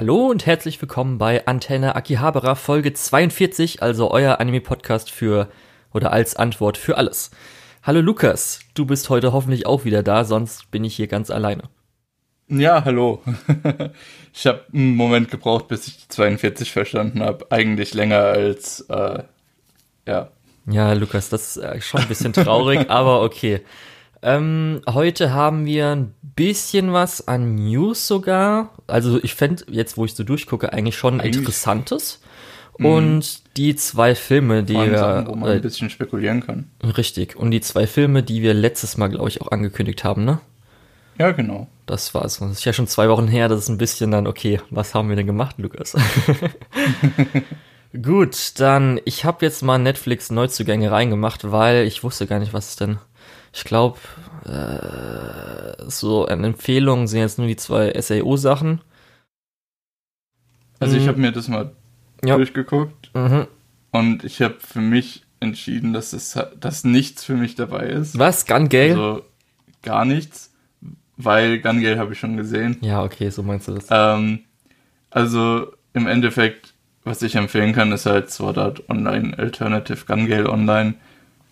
Hallo und herzlich willkommen bei Antenne Akihabara Folge 42, also euer Anime-Podcast für oder als Antwort für alles. Hallo Lukas, du bist heute hoffentlich auch wieder da, sonst bin ich hier ganz alleine. Ja, hallo. ich habe einen Moment gebraucht, bis ich die 42 verstanden habe. Eigentlich länger als, äh, ja. Ja, Lukas, das ist äh, schon ein bisschen traurig, aber okay. Ähm, heute haben wir ein bisschen was an News sogar. Also ich fände jetzt, wo ich so durchgucke, eigentlich schon eigentlich, Interessantes. Mhm. Und die zwei Filme, die wir. Sachen, wo man äh, ein bisschen spekulieren kann. Richtig. Und die zwei Filme, die wir letztes Mal, glaube ich, auch angekündigt haben, ne? Ja, genau. Das war's. Das ist ja schon zwei Wochen her. Das ist ein bisschen dann, okay, was haben wir denn gemacht, Lukas? Gut, dann, ich habe jetzt mal Netflix Neuzugänge reingemacht, weil ich wusste gar nicht, was es denn. Ich glaube, äh, so an Empfehlungen sind jetzt nur die zwei SAO-Sachen. Also ich mhm. habe mir das mal ja. durchgeguckt mhm. und ich habe für mich entschieden, dass es dass nichts für mich dabei ist. Was? Gun Gale? Also gar nichts weil Gun Gale habe ich schon gesehen. Ja, okay, so meinst du das. Ähm, also im Endeffekt, was ich empfehlen kann, ist halt Sword Art Online Alternative Gun Gale Online,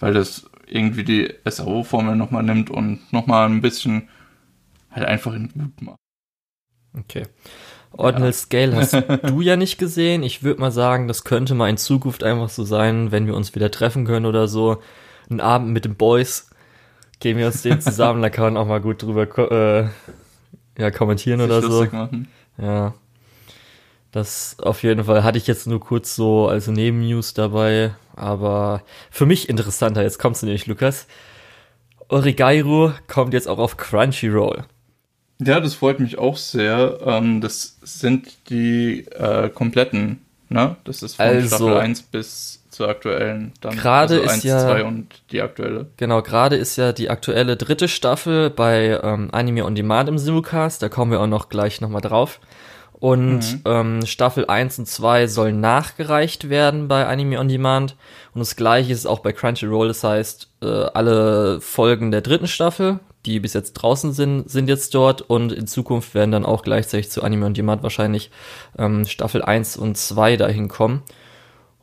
weil das irgendwie die SAO-Formel nochmal nimmt und nochmal ein bisschen halt einfach in gut macht. Okay. Ordinal ja. Scale hast du ja nicht gesehen. Ich würde mal sagen, das könnte mal in Zukunft einfach so sein, wenn wir uns wieder treffen können oder so. Ein Abend mit den Boys gehen wir uns den zusammen, da kann man auch mal gut drüber äh, ja, kommentieren Sich oder so. Machen. Ja. Das auf jeden Fall hatte ich jetzt nur kurz so als Nebennews dabei, aber für mich interessanter. Jetzt kommst du nämlich, Lukas. Origairu kommt jetzt auch auf Crunchyroll. Ja, das freut mich auch sehr. Ähm, das sind die äh, kompletten, ne? Das ist von also, Staffel 1 bis zur aktuellen. Dann gerade also ist 1, ja 2 und die aktuelle. Genau, gerade ist ja die aktuelle dritte Staffel bei ähm, Anime on Demand im Simulcast. Da kommen wir auch noch gleich nochmal drauf. Und mhm. ähm, Staffel 1 und 2 sollen nachgereicht werden bei Anime on Demand. Und das gleiche ist auch bei Crunchyroll. Das heißt, äh, alle Folgen der dritten Staffel, die bis jetzt draußen sind, sind jetzt dort. Und in Zukunft werden dann auch gleichzeitig zu Anime on Demand wahrscheinlich ähm, Staffel 1 und 2 dahin kommen.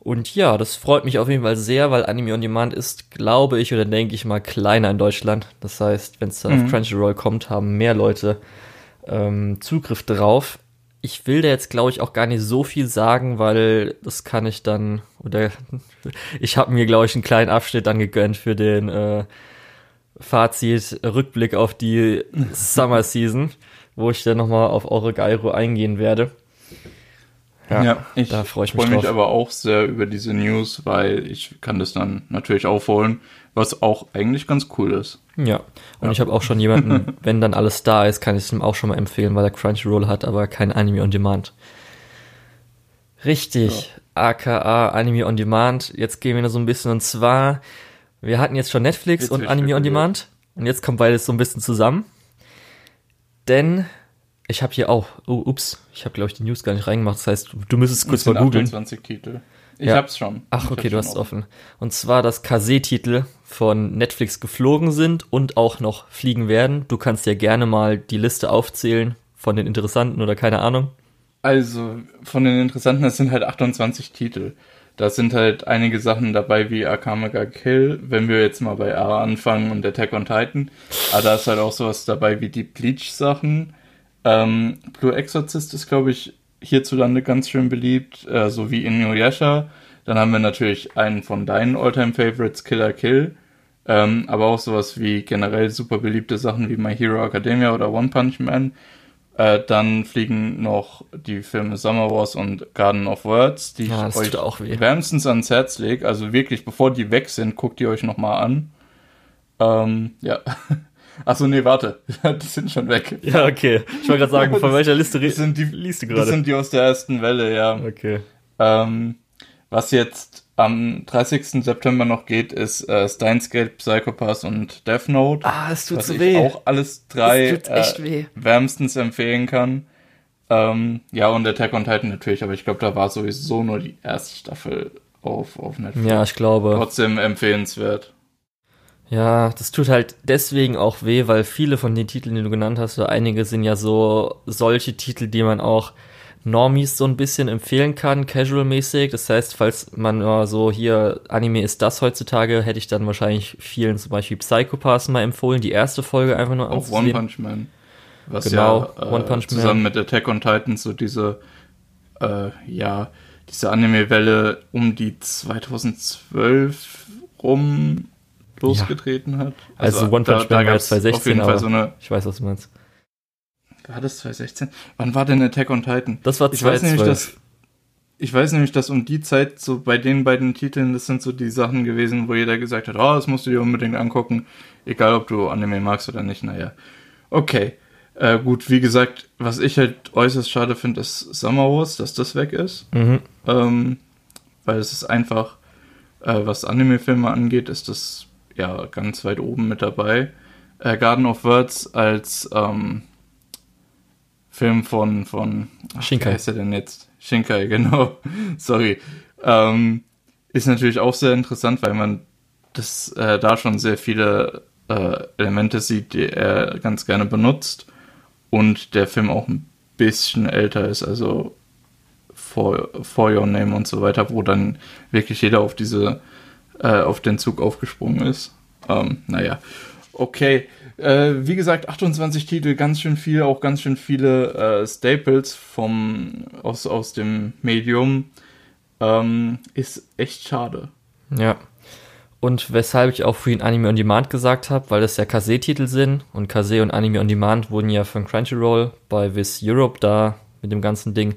Und ja, das freut mich auf jeden Fall sehr, weil Anime on Demand ist, glaube ich, oder denke ich mal, kleiner in Deutschland. Das heißt, wenn es dann mhm. auf Crunchyroll kommt, haben mehr Leute ähm, Zugriff drauf. Ich will da jetzt, glaube ich, auch gar nicht so viel sagen, weil das kann ich dann, oder ich habe mir, glaube ich, einen kleinen Abschnitt dann gegönnt für den äh, Fazit, Rückblick auf die Summer Season, wo ich dann nochmal auf eure Gyro eingehen werde. Ja, ja ich da freue ich mich, freu mich aber auch sehr über diese News, weil ich kann das dann natürlich aufholen, was auch eigentlich ganz cool ist. Ja, und ja. ich habe auch schon jemanden, wenn dann alles da ist, kann ich es ihm auch schon mal empfehlen, weil er Crunchyroll hat, aber kein Anime on Demand. Richtig, ja. aka Anime on Demand. Jetzt gehen wir noch so ein bisschen und zwar, wir hatten jetzt schon Netflix jetzt und Anime on Demand und jetzt kommt beides so ein bisschen zusammen. Denn ich habe hier auch, oh, ups, ich habe glaube ich die News gar nicht reingemacht. Das heißt, du müsstest kurz mal googeln. 28 Titel. Ich ja. hab's schon. Ach, okay, du hast es offen. Und zwar, dass Kase-Titel von Netflix geflogen sind und auch noch fliegen werden. Du kannst ja gerne mal die Liste aufzählen von den interessanten oder keine Ahnung. Also, von den interessanten, das sind halt 28 Titel. Da sind halt einige Sachen dabei wie Akamaga Kill, wenn wir jetzt mal bei A anfangen und Attack on Titan. Aber da ist halt auch sowas dabei wie die Bleach-Sachen ähm, Blue Exorcist ist, glaube ich, hierzulande ganz schön beliebt, äh, so wie Inuyasha. Dann haben wir natürlich einen von deinen Alltime Favorites, Killer Kill. Ähm, aber auch sowas wie generell super beliebte Sachen wie My Hero Academia oder One Punch Man. Äh, dann fliegen noch die Filme Summer Wars und Garden of Words, die ja, ich euch auch wärmstens ans Herz lege. Also wirklich, bevor die weg sind, guckt ihr euch nochmal an. Ähm, ja. Achso, nee, warte. die sind schon weg. Ja, okay. Ich wollte gerade sagen, von welcher Liste das sind die, liest du gerade? Das sind die aus der ersten Welle, ja. Okay. Ähm, was jetzt am 30. September noch geht, ist äh, Steins Gate, Psychopath und Death Note. Ah, es tut was so ich weh. auch alles drei äh, wärmstens empfehlen kann. Ähm, ja, und Attack on Titan natürlich, aber ich glaube, da war sowieso nur die erste Staffel auf, auf Netflix. Ja, ich glaube. Trotzdem empfehlenswert. Ja, das tut halt deswegen auch weh, weil viele von den Titeln, die du genannt hast, so einige sind ja so solche Titel, die man auch Normies so ein bisschen empfehlen kann, casual-mäßig. Das heißt, falls man äh, so hier Anime ist das heutzutage, hätte ich dann wahrscheinlich vielen zum Beispiel Psychopaths mal empfohlen, die erste Folge einfach nur Auch One Punch Man. Was Genau, ja äh, One Punch Man. zusammen mit Attack on Titan so diese, äh, ja, diese Anime-Welle um die 2012 rum losgetreten hat. Also, One Punch Man war gab's jetzt 2016, auf jeden aber Fall so eine, ich weiß, was du meinst. war das 2016? Wann war denn Attack on Titan? Das war Ich weiß nämlich, 2012. dass ich weiß nämlich, dass um die Zeit so bei den beiden Titeln, das sind so die Sachen gewesen, wo jeder gesagt hat, oh, das musst du dir unbedingt angucken, egal ob du Anime magst oder nicht, naja. Okay. Äh, gut, wie gesagt, was ich halt äußerst schade finde, ist Summer Wars, dass das weg ist. Mhm. Ähm, weil es ist einfach, äh, was Anime-Filme angeht, ist das ja ganz weit oben mit dabei. Äh, Garden of Words als ähm, Film von, von ach, Shinkai. Wie heißt er denn jetzt? Shinkai, genau. Sorry. Ähm, ist natürlich auch sehr interessant, weil man das äh, da schon sehr viele äh, Elemente sieht, die er ganz gerne benutzt und der Film auch ein bisschen älter ist, also For, For Your Name und so weiter, wo dann wirklich jeder auf diese äh, auf den Zug aufgesprungen ist. Ähm, naja, okay. Äh, wie gesagt, 28 Titel, ganz schön viel, auch ganz schön viele äh, Staples vom aus, aus dem Medium. Ähm, ist echt schade. Ja. Und weshalb ich auch vorhin Anime on Demand gesagt habe, weil das ja Kase-Titel sind und Kase und Anime on Demand wurden ja von Crunchyroll bei Viz Europe da mit dem ganzen Ding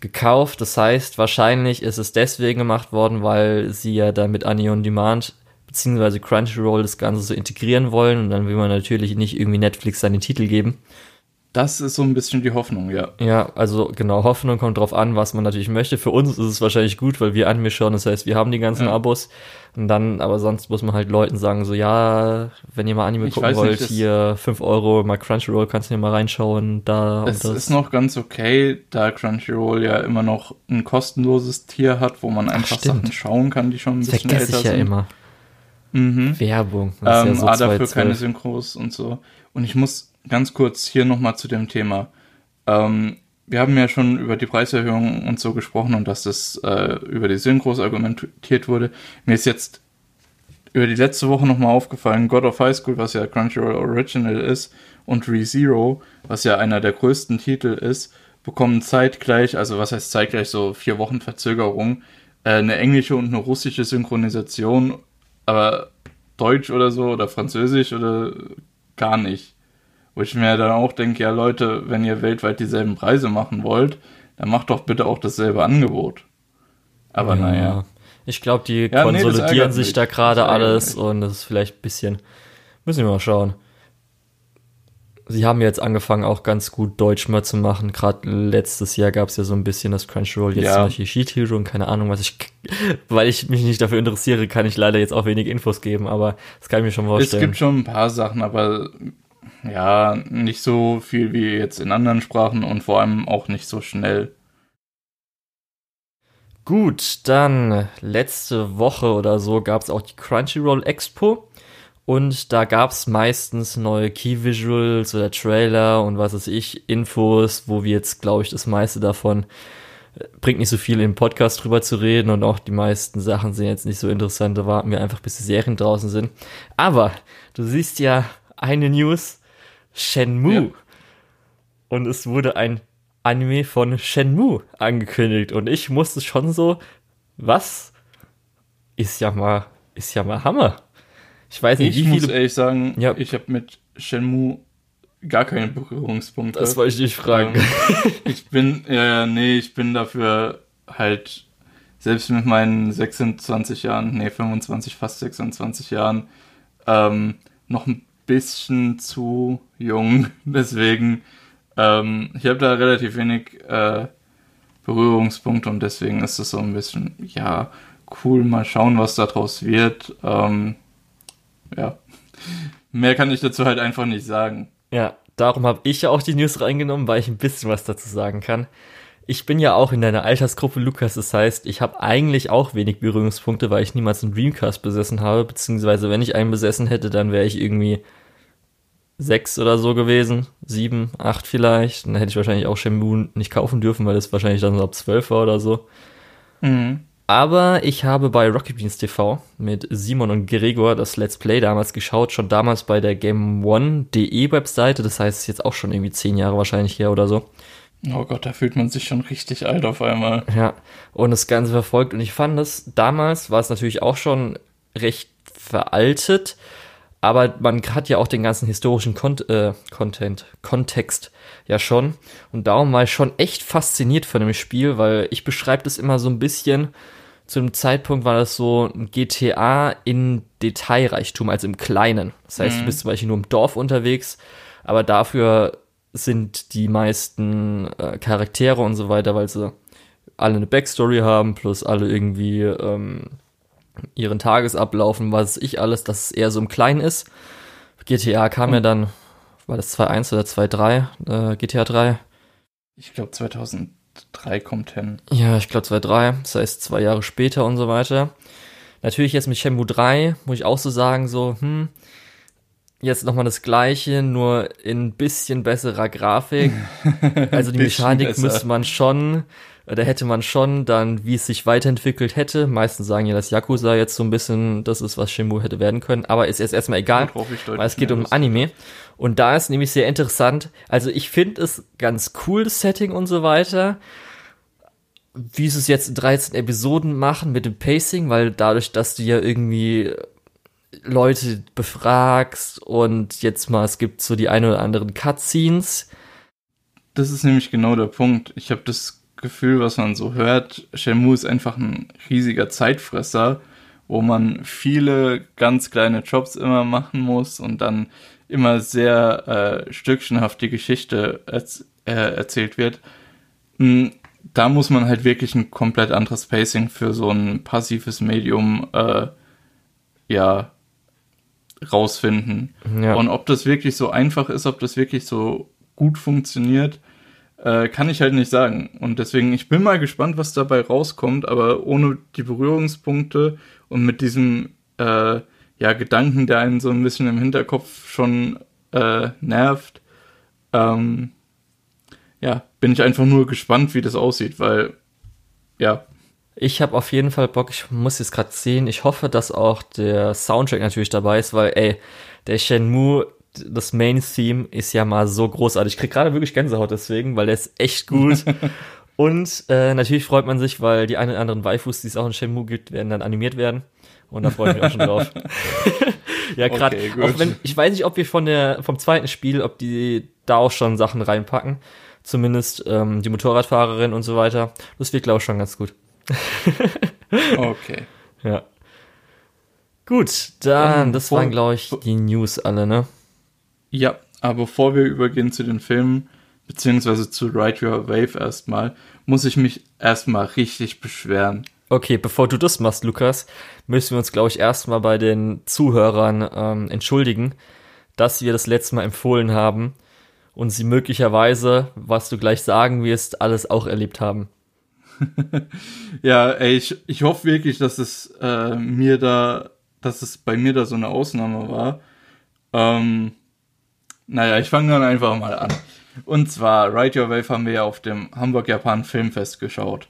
gekauft. Das heißt, wahrscheinlich ist es deswegen gemacht worden, weil sie ja da mit on Demand beziehungsweise Crunchyroll das Ganze so integrieren wollen und dann will man natürlich nicht irgendwie Netflix seine Titel geben. Das ist so ein bisschen die Hoffnung, ja. Ja, also genau, Hoffnung kommt drauf an, was man natürlich möchte. Für uns ist es wahrscheinlich gut, weil wir Anime schauen, das heißt, wir haben die ganzen Ja. Abos. Und dann, aber sonst muss man halt Leuten sagen, so, ja, wenn ihr mal Anime Ich gucken wollt, nicht, hier 5 Euro, mal Crunchyroll, kannst du dir mal reinschauen, da Es und das. ist noch ganz okay, da Crunchyroll ja immer noch ein kostenloses Tier hat, wo man einfach stimmt. Sachen schauen kann, die schon ein das bisschen vergesse älter ich ja sind. immer. Mhm. Werbung. Das Ähm, ist ja ah, so dafür 2012. keine Synchros und so. Und ich muss ganz kurz hier nochmal zu dem Thema. Ähm, wir haben ja schon über die Preiserhöhung und so gesprochen und dass das äh, über die Synchros argumentiert wurde. Mir ist jetzt über die letzte Woche nochmal aufgefallen, God of High School, was ja Crunchyroll Original ist, und ReZero, was ja einer der größten Titel ist, bekommen zeitgleich, also was heißt zeitgleich, so vier Wochen Verzögerung, äh, eine englische und eine russische Synchronisation, aber Deutsch oder so oder Französisch oder gar nicht. Wo ich mir dann auch denke, ja Leute, wenn ihr weltweit dieselben Preise machen wollt, dann macht doch bitte auch dasselbe Angebot. Aber Ja. naja. Ich glaube, die Ja, nee, konsolidieren ärgert sich da gerade alles mich. und das ist vielleicht ein bisschen. Müssen wir mal schauen. Sie haben jetzt angefangen, auch ganz gut Deutsch mal zu machen. Gerade letztes Jahr gab es ja so ein bisschen das Crunchyroll, jetzt Ja. zum Beispiel Sheet Hero und keine Ahnung, was ich, weil ich mich nicht dafür interessiere, kann ich leider jetzt auch wenig Infos geben, aber das kann ich mir schon Es vorstellen. gibt schon ein paar Sachen, aber ja, nicht so viel wie jetzt in anderen Sprachen und vor allem auch nicht so schnell. Gut, dann letzte Woche oder so gab es auch die Crunchyroll Expo und da gab es meistens neue Key Visuals oder Trailer und was weiß ich, Infos, wo wir jetzt, glaube ich, das meiste davon äh, bringt nicht so viel im Podcast drüber zu reden und auch die meisten Sachen sind jetzt nicht so interessant, da warten wir einfach, bis die Serien draußen sind. Aber du siehst ja eine News, Shenmue. Ja. Und es wurde ein Anime von Shenmue angekündigt und ich musste schon so, was? Ist ja mal, ist ja mal Hammer. Ich weiß nicht, Ich wie muss viele. ehrlich sagen, Ja. ich habe mit Shenmue gar keine Berührungspunkte. Das wollte ich dich fragen. Ähm, ich bin, ja, nee, ich bin dafür halt, selbst mit meinen 26 Jahren, nee, 25, fast 26 Jahren, ähm, noch ein bisschen zu jung. Deswegen, ähm, ich habe da relativ wenig äh, Berührungspunkte und deswegen ist es so ein bisschen, ja, cool, mal schauen, was daraus wird. Ähm, ja, mehr kann ich dazu halt einfach nicht sagen. Ja, darum habe ich ja auch die News reingenommen, weil ich ein bisschen was dazu sagen kann. Ich bin ja auch in deiner Altersgruppe, Lukas. Das heißt, ich habe eigentlich auch wenig Berührungspunkte, weil ich niemals einen Dreamcast besessen habe. Beziehungsweise, wenn ich einen besessen hätte, dann wäre ich irgendwie sechs oder so gewesen, sieben, acht vielleicht. Dann hätte ich wahrscheinlich auch Shenmue nicht kaufen dürfen, weil es wahrscheinlich dann so ab zwölf war oder so. Mhm. Aber ich habe bei Rocket Beans TV mit Simon und Gregor das Let's Play damals geschaut, schon damals bei der Game One.de Webseite. Das heißt, jetzt auch schon irgendwie zehn Jahre wahrscheinlich her oder so. Oh Gott, da fühlt man sich schon richtig alt auf einmal. Ja, und das Ganze verfolgt. Und ich fand das, damals war es natürlich auch schon recht veraltet, aber man hat ja auch den ganzen historischen Kon äh, Content, Kontext ja schon. Und darum war ich schon echt fasziniert von dem Spiel, weil ich beschreibe das immer so ein bisschen. Zu dem Zeitpunkt war das so ein GTA in Detailreichtum, also im Kleinen. Das heißt, mhm. du bist zum Beispiel nur im Dorf unterwegs, aber dafür sind die meisten äh, Charaktere und so weiter, weil sie alle eine Backstory haben, plus alle irgendwie ähm, ihren Tagesablauf und was ich alles, dass es eher so im Kleinen ist. GTA kam ja dann, war das 2.1 oder 2.3, äh, GTA 3? Ich glaube 2003 kommt hin. Ja, ich glaube 2.3, das heißt zwei Jahre später und so weiter. Natürlich jetzt mit Shenmue 3, muss ich auch so sagen, so, hm, jetzt nochmal das gleiche, nur in ein bisschen besserer Grafik. Also die Mechanik besser. müsste man schon, da hätte man schon dann, wie es sich weiterentwickelt hätte. Meistens sagen ja, dass Yakuza jetzt so ein bisschen das ist, was Shimu hätte werden können, aber ist jetzt erstmal egal, weil es geht um Anime. Und da ist nämlich sehr interessant, also ich finde es ganz cool, das Setting und so weiter wie sie es jetzt in 13 Episoden machen mit dem Pacing, weil dadurch, dass du ja irgendwie Leute befragst und jetzt mal, es gibt so die ein oder anderen Cutscenes. Das ist nämlich genau der Punkt. Ich habe das Gefühl, was man so hört, Shenmue ist einfach ein riesiger Zeitfresser, wo man viele ganz kleine Jobs immer machen muss und dann immer sehr äh, stückchenhaft die Geschichte erz äh, erzählt wird. Hm, da muss man halt wirklich ein komplett anderes Pacing für so ein passives Medium äh, ja rausfinden. Ja. Und ob das wirklich so einfach ist, ob das wirklich so gut funktioniert, äh, kann ich halt nicht sagen. Und deswegen, ich bin mal gespannt, was dabei rauskommt, aber ohne die Berührungspunkte und mit diesem äh, ja, Gedanken, der einen so ein bisschen im Hinterkopf schon äh, nervt, ähm, ja, bin ich einfach nur gespannt, wie das aussieht, weil ja, ich habe auf jeden Fall Bock, ich muss jetzt gerade sehen. Ich hoffe, dass auch der Soundtrack natürlich dabei ist, weil, ey, der Shenmue, das Main-Theme ist ja mal so großartig. Ich krieg gerade wirklich Gänsehaut deswegen, weil der ist echt gut. Und äh, natürlich freut man sich, weil die ein oder anderen Waifus, die es auch in Shenmue gibt, werden dann animiert werden. Und da freue ich mich auch schon drauf. ja, gerade, okay, auch wenn, ich weiß nicht, ob wir von der, vom zweiten Spiel, ob die da auch schon Sachen reinpacken. Zumindest ähm, die Motorradfahrerin und so weiter. Das wird, glaube ich, schon ganz gut. okay. Ja. Gut, dann, um, das waren, glaube ich, die News alle, ne? Ja, aber bevor wir übergehen zu den Filmen, beziehungsweise zu Ride Your Wave erstmal, muss ich mich erstmal richtig beschweren. Okay, bevor du das machst, Lukas, müssen wir uns, glaube ich, erstmal bei den Zuhörern ähm, entschuldigen, dass wir das letzte Mal empfohlen haben und sie möglicherweise, was du gleich sagen wirst, alles auch erlebt haben. ja, ey, ich, ich hoffe wirklich, dass es äh, mir da, dass es bei mir da so eine Ausnahme war. Ähm, naja, ich fange dann einfach mal an. Und zwar, Ride Your Wave haben wir ja auf dem Hamburg Japan Filmfest geschaut.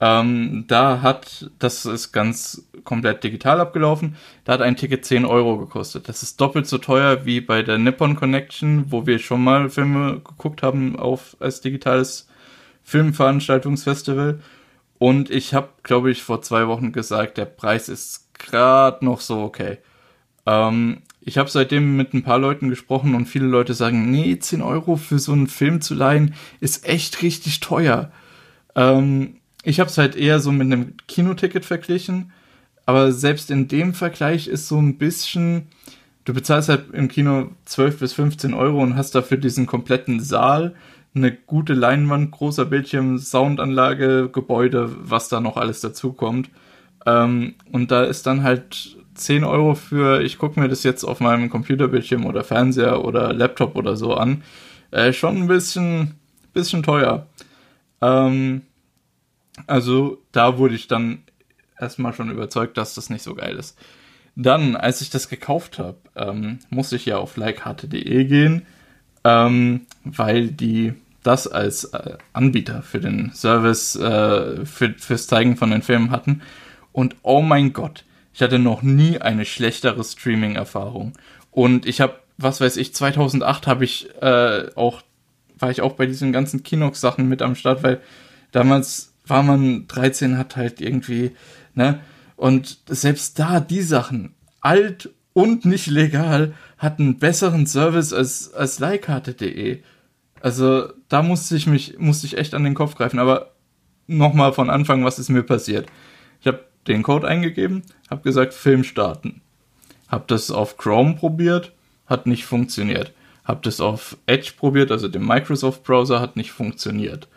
Ähm, da hat, das ist ganz komplett digital abgelaufen, da hat ein Ticket 10 Euro gekostet. Das ist doppelt so teuer wie bei der Nippon Connection, wo wir schon mal Filme geguckt haben auf als digitales Filmveranstaltungsfestival. Und ich habe, glaube ich, vor zwei Wochen gesagt, der Preis ist gerade noch so okay. Ähm, ich habe seitdem mit ein paar Leuten gesprochen und viele Leute sagen, nee, 10 Euro für so einen Film zu leihen ist echt richtig teuer. Ähm, ich habe es halt eher so mit einem Kinoticket verglichen, aber selbst in dem Vergleich ist so ein bisschen, du bezahlst halt im Kino 12 bis 15 Euro und hast dafür diesen kompletten Saal eine gute Leinwand, großer Bildschirm, Soundanlage, Gebäude, was da noch alles dazukommt. Ähm, und da ist dann halt 10 Euro für, ich gucke mir das jetzt auf meinem Computerbildschirm oder Fernseher oder Laptop oder so an, äh, schon ein bisschen, bisschen teuer. Ähm, also da wurde ich dann erstmal schon überzeugt, dass das nicht so geil ist. Dann, als ich das gekauft habe, ähm, musste ich ja auf likeharte.de gehen, ähm, weil die das als äh, Anbieter für den Service, äh, für, fürs Zeigen von den Filmen hatten. Und oh mein Gott, ich hatte noch nie eine schlechtere Streaming-Erfahrung. Und ich habe, was weiß ich, 2008 habe ich äh, auch, war ich auch bei diesen ganzen Kinox-Sachen mit am Start, weil damals war man 13, hat halt irgendwie, ne, und selbst da, die Sachen, alt und nicht legal, hatten besseren Service als, als leihkarte.de. Also da musste ich mich, musste ich echt an den Kopf greifen. Aber nochmal von Anfang, was ist mir passiert? Ich habe den Code eingegeben, habe gesagt, Film starten. Habe das auf Chrome probiert, hat nicht funktioniert. Habe das auf Edge probiert, also dem Microsoft Browser, hat nicht funktioniert.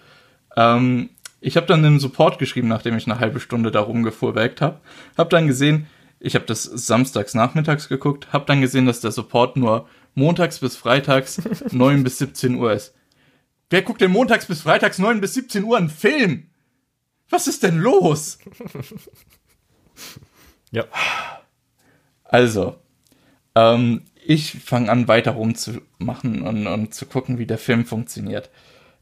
Ähm, ich habe dann den Support geschrieben, nachdem ich eine halbe Stunde da rumgefuhrwerkt habe. Habe dann gesehen, ich habe das samstags nachmittags geguckt, habe dann gesehen, dass der Support nur montags bis freitags 9 bis 17 Uhr ist. Wer guckt denn montags bis freitags 9 bis 17 Uhr einen Film? Was ist denn los? ja. Also, ähm, ich fange an, weiter rumzumachen und, und zu gucken, wie der Film funktioniert.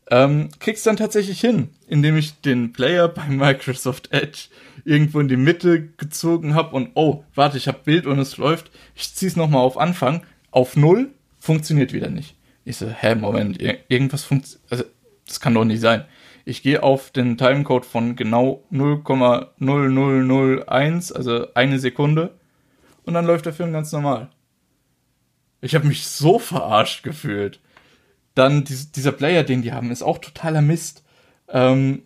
Ähm, krieg's dann tatsächlich hin, indem ich den Player bei Microsoft Edge irgendwo in die Mitte gezogen habe und oh, warte, ich habe Bild und es läuft. Ich zieh's nochmal auf Anfang, auf Null, funktioniert wieder nicht. Ich so, hä, Moment, irgendwas funktioniert, also, das kann doch nicht sein. Ich gehe auf den Timecode von genau 0,0001, also eine Sekunde, und dann läuft der Film ganz normal. Ich habe mich so verarscht gefühlt. Dann dieser Player, den die haben, ist auch totaler Mist. Ähm,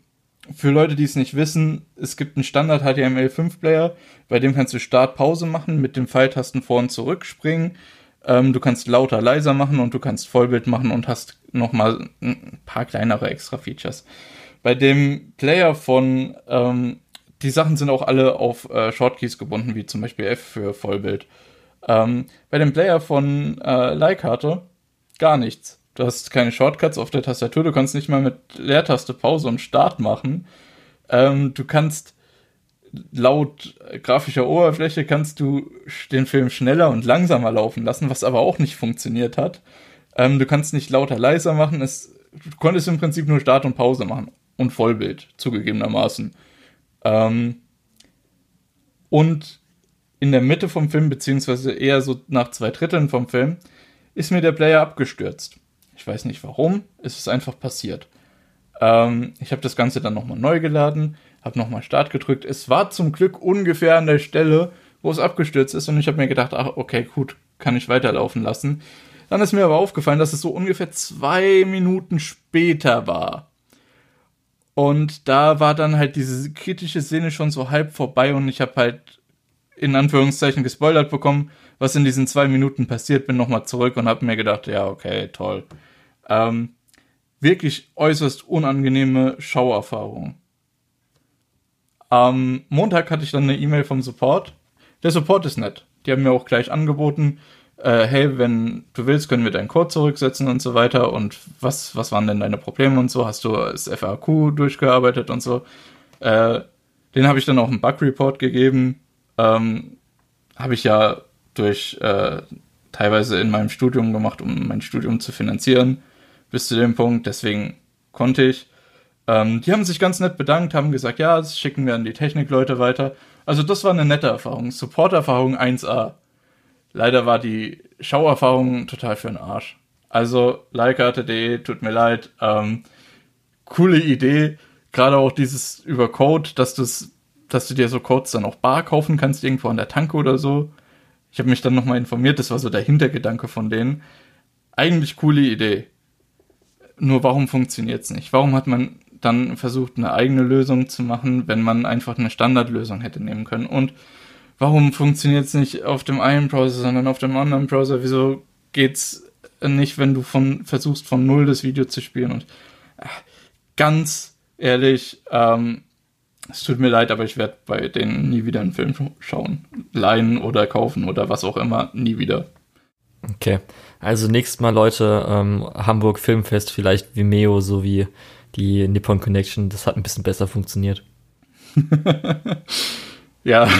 für Leute, die es nicht wissen, es gibt einen Standard HTML5 Player, bei dem kannst du Start, Pause machen, mit den Pfeiltasten vor und zurück springen. Ähm, du kannst lauter, leiser machen und du kannst Vollbild machen und hast nochmal ein paar kleinere extra Features. Bei dem Player von, ähm, die Sachen sind auch alle auf äh, Shortkeys gebunden, wie zum Beispiel F für Vollbild. Ähm, bei dem Player von äh, Leihkarte gar nichts. Du hast keine Shortcuts auf der Tastatur, du kannst nicht mal mit Leertaste Pause und Start machen. Ähm, du kannst laut grafischer Oberfläche kannst du den Film schneller und langsamer laufen lassen, was aber auch nicht funktioniert hat. Ähm, du kannst nicht lauter leiser machen. Es, du konntest im Prinzip nur Start und Pause machen und Vollbild zugegebenermaßen. Ähm, und in der Mitte vom Film, beziehungsweise eher so nach zwei Dritteln vom Film, ist mir der Player abgestürzt. Ich weiß nicht warum, es ist einfach passiert. Ähm, ich habe das Ganze dann nochmal neu geladen, habe nochmal Start gedrückt. Es war zum Glück ungefähr an der Stelle, wo es abgestürzt ist und ich habe mir gedacht, ach, okay, gut, kann ich weiterlaufen lassen. Dann ist mir aber aufgefallen, dass es so ungefähr zwei Minuten später war. Und da war dann halt diese kritische Szene schon so halb vorbei und ich habe halt in Anführungszeichen gespoilert bekommen, was in diesen zwei Minuten passiert, bin nochmal zurück und habe mir gedacht, ja, okay, toll. Ähm, wirklich äußerst unangenehme Schauerfahrung. Am Montag hatte ich dann eine E-Mail vom Support. Der Support ist nett. Die haben mir auch gleich angeboten, äh, hey, wenn du willst, können wir deinen Code zurücksetzen und so weiter. Und was, was waren denn deine Probleme und so? Hast du das FAQ durchgearbeitet und so? Äh, den habe ich dann auch einen Bug-Report gegeben. Ähm, habe ich ja durch äh, teilweise in meinem Studium gemacht, um mein Studium zu finanzieren bis zu dem Punkt. Deswegen konnte ich. Ähm, die haben sich ganz nett bedankt, haben gesagt, ja, das schicken wir an die Technikleute weiter. Also das war eine nette Erfahrung. Support-Erfahrung 1A. Leider war die Schauerfahrung total für den Arsch. Also, Leihkarte.de, tut mir leid. Ähm, coole Idee. Gerade auch dieses über Code, dass, du's, dass du dir so Codes dann auch bar kaufen kannst, irgendwo an der Tanke oder so. Ich habe mich dann nochmal informiert, das war so der Hintergedanke von denen. Eigentlich coole Idee. Nur warum funktioniert es nicht? Warum hat man dann versucht, eine eigene Lösung zu machen, wenn man einfach eine Standardlösung hätte nehmen können? Und warum funktioniert es nicht auf dem einen Browser, sondern auf dem anderen Browser? Wieso geht's nicht, wenn du von versuchst, von null das Video zu spielen? Und ach, ganz ehrlich, ähm, es tut mir leid, aber ich werde bei denen nie wieder einen Film schauen. Leihen oder kaufen oder was auch immer, nie wieder. Okay. Also nächstes Mal, Leute, ähm, Hamburg Filmfest, vielleicht Vimeo sowie die Nippon Connection. Das hat ein bisschen besser funktioniert. ja.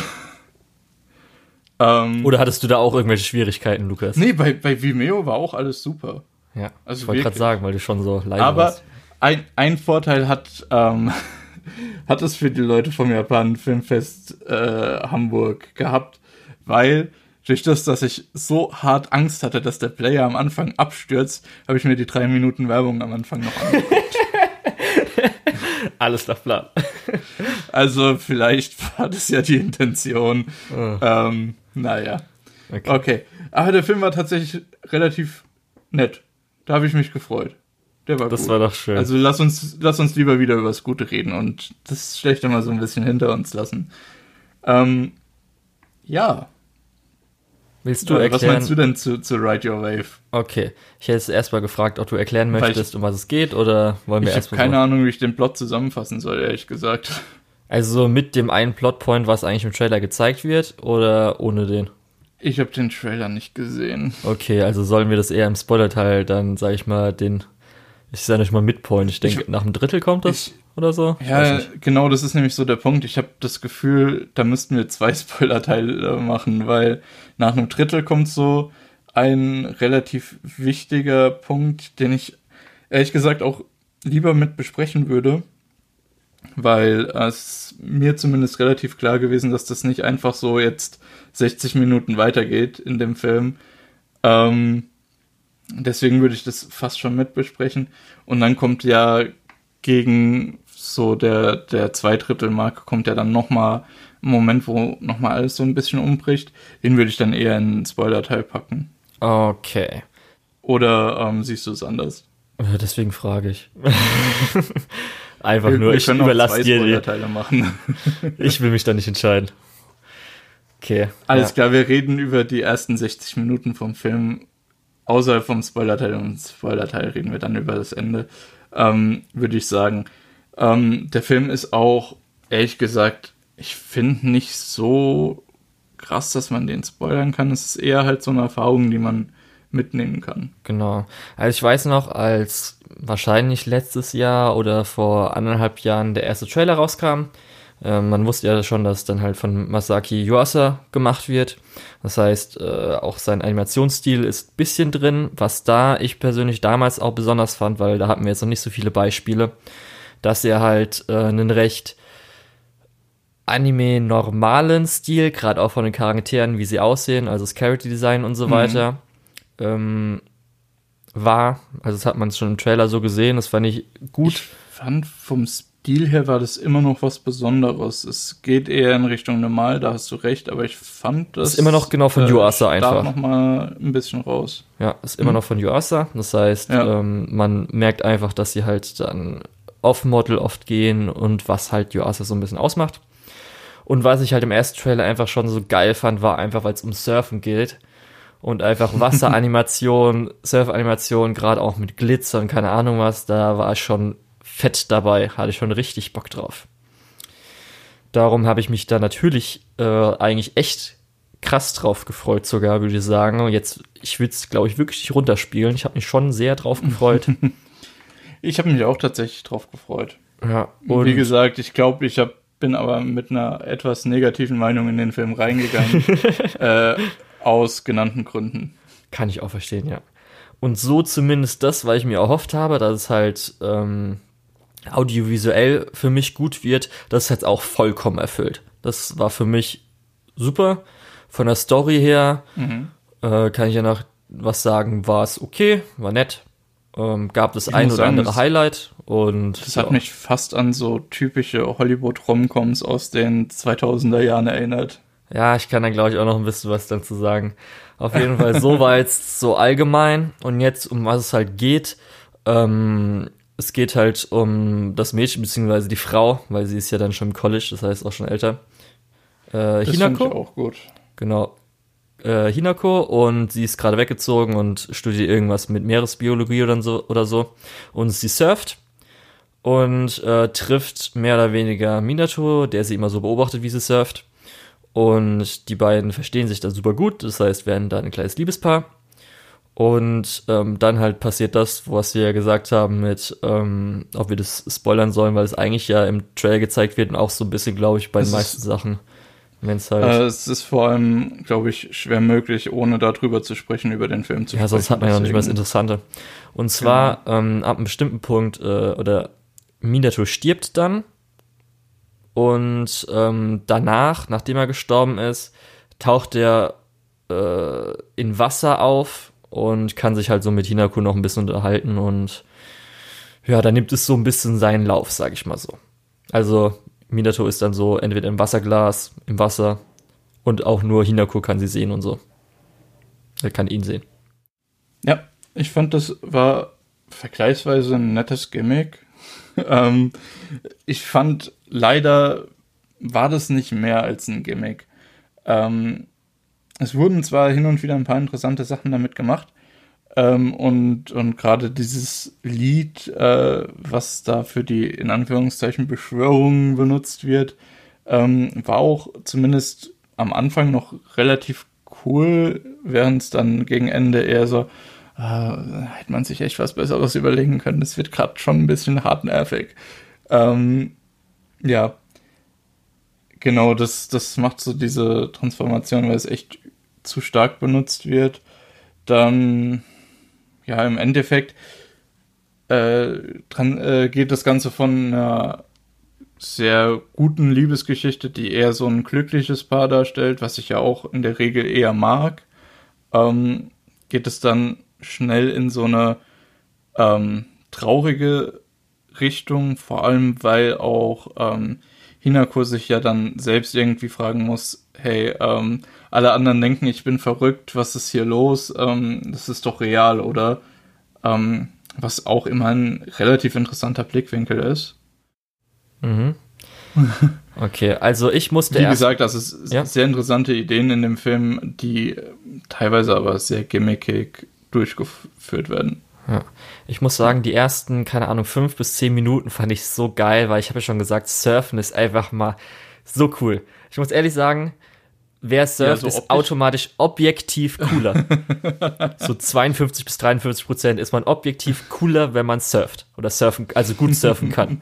Ähm, Oder hattest du da auch irgendwelche Schwierigkeiten, Lukas? Nee, bei, bei Vimeo war auch alles super. Ja, also ich wollte gerade sagen, weil du schon so leise Aber warst. Ein, ein Vorteil hat, ähm, hat es für die Leute vom Japan Filmfest äh, Hamburg gehabt, weil durch das, dass ich so hart Angst hatte, dass der Player am Anfang abstürzt, habe ich mir die drei Minuten Werbung am Anfang noch angeguckt. Alles nach Plan. also vielleicht war das ja die Intention. Oh. Ähm, naja. Okay. okay. Aber der Film war tatsächlich relativ nett. Da habe ich mich gefreut. Der war das gut. war doch schön. Also lass uns, lass uns lieber wieder über das Gute reden und das Schlechte mal so ein bisschen hinter uns lassen. Ähm, ja. Willst du erklären? Was meinst du denn zu, zu Ride Your Wave? Okay. Ich hätte jetzt erstmal gefragt, ob du erklären möchtest, ich, um was es geht, oder wollen wir erstmal. Ich habe keine so Ahnung, wie ich den Plot zusammenfassen soll, ehrlich gesagt. Also mit dem einen Plotpoint, was eigentlich im Trailer gezeigt wird, oder ohne den? Ich habe den Trailer nicht gesehen. Okay, also sollen wir das eher im Spoiler-Teil dann, sag ich mal, den ich sage nicht mal Midpoint. Ich denke, nach einem Drittel kommt das oder so. Ja, genau, das ist nämlich so der Punkt. Ich habe das Gefühl, da müssten wir zwei Spoiler-Teile machen, weil nach einem Drittel kommt so ein relativ wichtiger Punkt, den ich ehrlich gesagt auch lieber mit besprechen würde, weil es mir zumindest relativ klar gewesen, dass das nicht einfach so jetzt 60 Minuten weitergeht in dem Film. Ähm, Deswegen würde ich das fast schon mit besprechen. Und dann kommt ja gegen so der, der Zweidrittelmarke kommt ja dann nochmal ein Moment, wo nochmal alles so ein bisschen umbricht. Den würde ich dann eher in den Spoiler-Teil packen. Okay. Oder ähm, siehst du es anders? Deswegen frage ich. Einfach wir, nur, wir ich überlasse dir die. machen. ich will mich da nicht entscheiden. Okay. Alles ja. klar, wir reden über die ersten 60 Minuten vom Film außerhalb vom Spoiler-Teil und Spoiler-Teil reden wir dann über das Ende, ähm, würde ich sagen. Ähm, der Film ist auch, ehrlich gesagt, ich finde nicht so krass, dass man den spoilern kann. Es ist eher halt so eine Erfahrung, die man mitnehmen kann. Genau. Also ich weiß noch, als wahrscheinlich letztes Jahr oder vor anderthalb Jahren der erste Trailer rauskam, äh, man wusste ja schon, dass dann halt von Masaki Yuasa gemacht wird. Das heißt, äh, auch sein Animationsstil ist ein bisschen drin, was da ich persönlich damals auch besonders fand, weil da hatten wir jetzt noch nicht so viele Beispiele, dass er halt äh, einen recht Anime-normalen Stil, gerade auch von den Charakteren, wie sie aussehen, also das Character Design und so mhm. weiter, ähm, war. Also das hat man schon im Trailer so gesehen, das fand ich gut. Ich fand vom Stil Stil her war das immer noch was Besonderes. Es geht eher in Richtung normal, da hast du recht, aber ich fand das. Ist immer noch genau von äh, Yuasa einfach. noch mal ein bisschen raus. Ja, ist immer hm. noch von Yuasa. Das heißt, ja. ähm, man merkt einfach, dass sie halt dann off-Model oft gehen und was halt Yuasa so ein bisschen ausmacht. Und was ich halt im ersten Trailer einfach schon so geil fand, war einfach, weil es um Surfen geht und einfach Wasseranimation, Surfanimation, gerade auch mit Glitzer und keine Ahnung was, da war ich schon fett dabei, hatte ich schon richtig Bock drauf. Darum habe ich mich da natürlich äh, eigentlich echt krass drauf gefreut, sogar, würde ich sagen. Und jetzt, ich will es, glaube ich, wirklich nicht runterspielen. Ich habe mich schon sehr drauf gefreut. ich habe mich auch tatsächlich drauf gefreut. Ja, und wie gesagt, ich glaube, ich hab, bin aber mit einer etwas negativen Meinung in den Film reingegangen. äh, aus genannten Gründen. Kann ich auch verstehen, ja. Und so zumindest das, weil ich mir erhofft habe, dass es halt ähm, audiovisuell für mich gut wird, das ist jetzt auch vollkommen erfüllt. Das war für mich super. Von der Story her mhm. äh, kann ich ja noch was sagen, war es okay, war nett. Ähm, gab es ein oder sagen, andere das, Highlight und das ja. hat mich fast an so typische Hollywood-Romcoms aus den 2000er Jahren erinnert. Ja, ich kann da glaube ich auch noch ein bisschen was dazu sagen. Auf jeden Fall so war jetzt so allgemein und jetzt um was es halt geht. Ähm, es geht halt um das Mädchen beziehungsweise die Frau, weil sie ist ja dann schon im College, das heißt auch schon älter. Äh, das Hinako. Ich auch gut. Genau. Äh, Hinako und sie ist gerade weggezogen und studiert irgendwas mit Meeresbiologie oder so oder so. Und sie surft und äh, trifft mehr oder weniger Minato, der sie immer so beobachtet, wie sie surft. Und die beiden verstehen sich da super gut, das heißt, werden da ein kleines Liebespaar. Und ähm, dann halt passiert das, was wir ja gesagt haben, mit, ähm, ob wir das spoilern sollen, weil es eigentlich ja im Trailer gezeigt wird und auch so ein bisschen, glaube ich, bei den meisten Sachen. Wenn's halt äh, es ist vor allem, glaube ich, schwer möglich, ohne darüber zu sprechen, über den Film zu ja, sprechen. Ja, sonst hat man ja noch nicht mal das Interessante. Und zwar, genau. ähm, ab einem bestimmten Punkt, äh, oder Minato stirbt dann und ähm, danach, nachdem er gestorben ist, taucht er äh, in Wasser auf und kann sich halt so mit Hinako noch ein bisschen unterhalten und ja, da nimmt es so ein bisschen seinen Lauf, sag ich mal so. Also Minato ist dann so entweder im Wasserglas, im Wasser und auch nur Hinako kann sie sehen und so. Er kann ihn sehen. Ja, ich fand, das war vergleichsweise ein nettes Gimmick. ähm, ich fand, leider war das nicht mehr als ein Gimmick. Ähm, es wurden zwar hin und wieder ein paar interessante Sachen damit gemacht, ähm, und und gerade dieses Lied, äh, was da für die in Anführungszeichen Beschwörungen benutzt wird, ähm, war auch zumindest am Anfang noch relativ cool, während es dann gegen Ende eher so, äh, hätte man sich echt was Besseres überlegen können. Es wird gerade schon ein bisschen hartnervig. Ähm, ja, genau, das, das macht so diese Transformation, weil es echt zu stark benutzt wird. Dann ja, im Endeffekt äh, dran, äh, geht das Ganze von einer sehr guten Liebesgeschichte, die eher so ein glückliches Paar darstellt, was ich ja auch in der Regel eher mag, ähm, geht es dann schnell in so eine ähm, traurige Richtung, vor allem weil auch ähm, Hinako sich ja dann selbst irgendwie fragen muss, hey, ähm, alle anderen denken, ich bin verrückt, was ist hier los? Ähm, das ist doch real, oder? Ähm, was auch immer ein relativ interessanter Blickwinkel ist. Mhm. Okay, also ich musste Wie gesagt, das ist ja? sehr interessante Ideen in dem Film, die teilweise aber sehr gimmickig durchgeführt werden. Ja. Ich muss sagen, die ersten, keine Ahnung, fünf bis zehn Minuten fand ich so geil, weil ich habe ja schon gesagt, Surfen ist einfach mal so cool. Ich muss ehrlich sagen, wer surft, ja, so ist automatisch objektiv cooler. so 52 bis 53 Prozent ist man objektiv cooler, wenn man surft oder surfen, also gut surfen kann.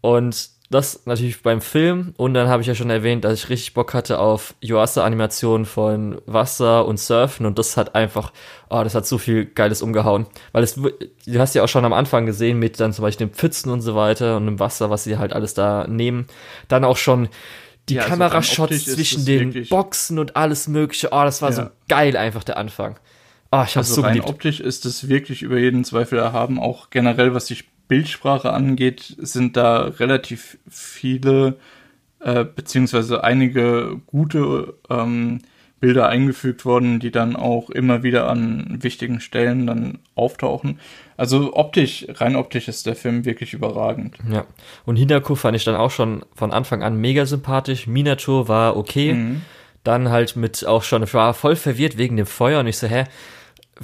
Und das natürlich beim Film. Und dann habe ich ja schon erwähnt, dass ich richtig Bock hatte auf Yuasa-Animationen von Wasser und Surfen. Und das hat einfach, oh, das hat so viel Geiles umgehauen. Weil es, du hast ja auch schon am Anfang gesehen mit dann zum Beispiel den Pfützen und so weiter und dem Wasser, was sie halt alles da nehmen. Dann auch schon die ja, Kamerashots also zwischen den Boxen und alles mögliche. Oh, das war ja. so geil einfach der Anfang. Oh, ich hab's also so rein geliebt. optisch ist es wirklich über jeden Zweifel erhaben. Auch generell, was die Bildsprache angeht, sind da relativ viele äh, beziehungsweise einige gute ähm, Bilder eingefügt worden, die dann auch immer wieder an wichtigen Stellen dann auftauchen. Also optisch, rein optisch ist der Film wirklich überragend. Ja. Und Hinako fand ich dann auch schon von Anfang an mega sympathisch. Minato war okay. Mhm. Dann halt mit auch schon, ich war voll verwirrt wegen dem Feuer und ich so, hä,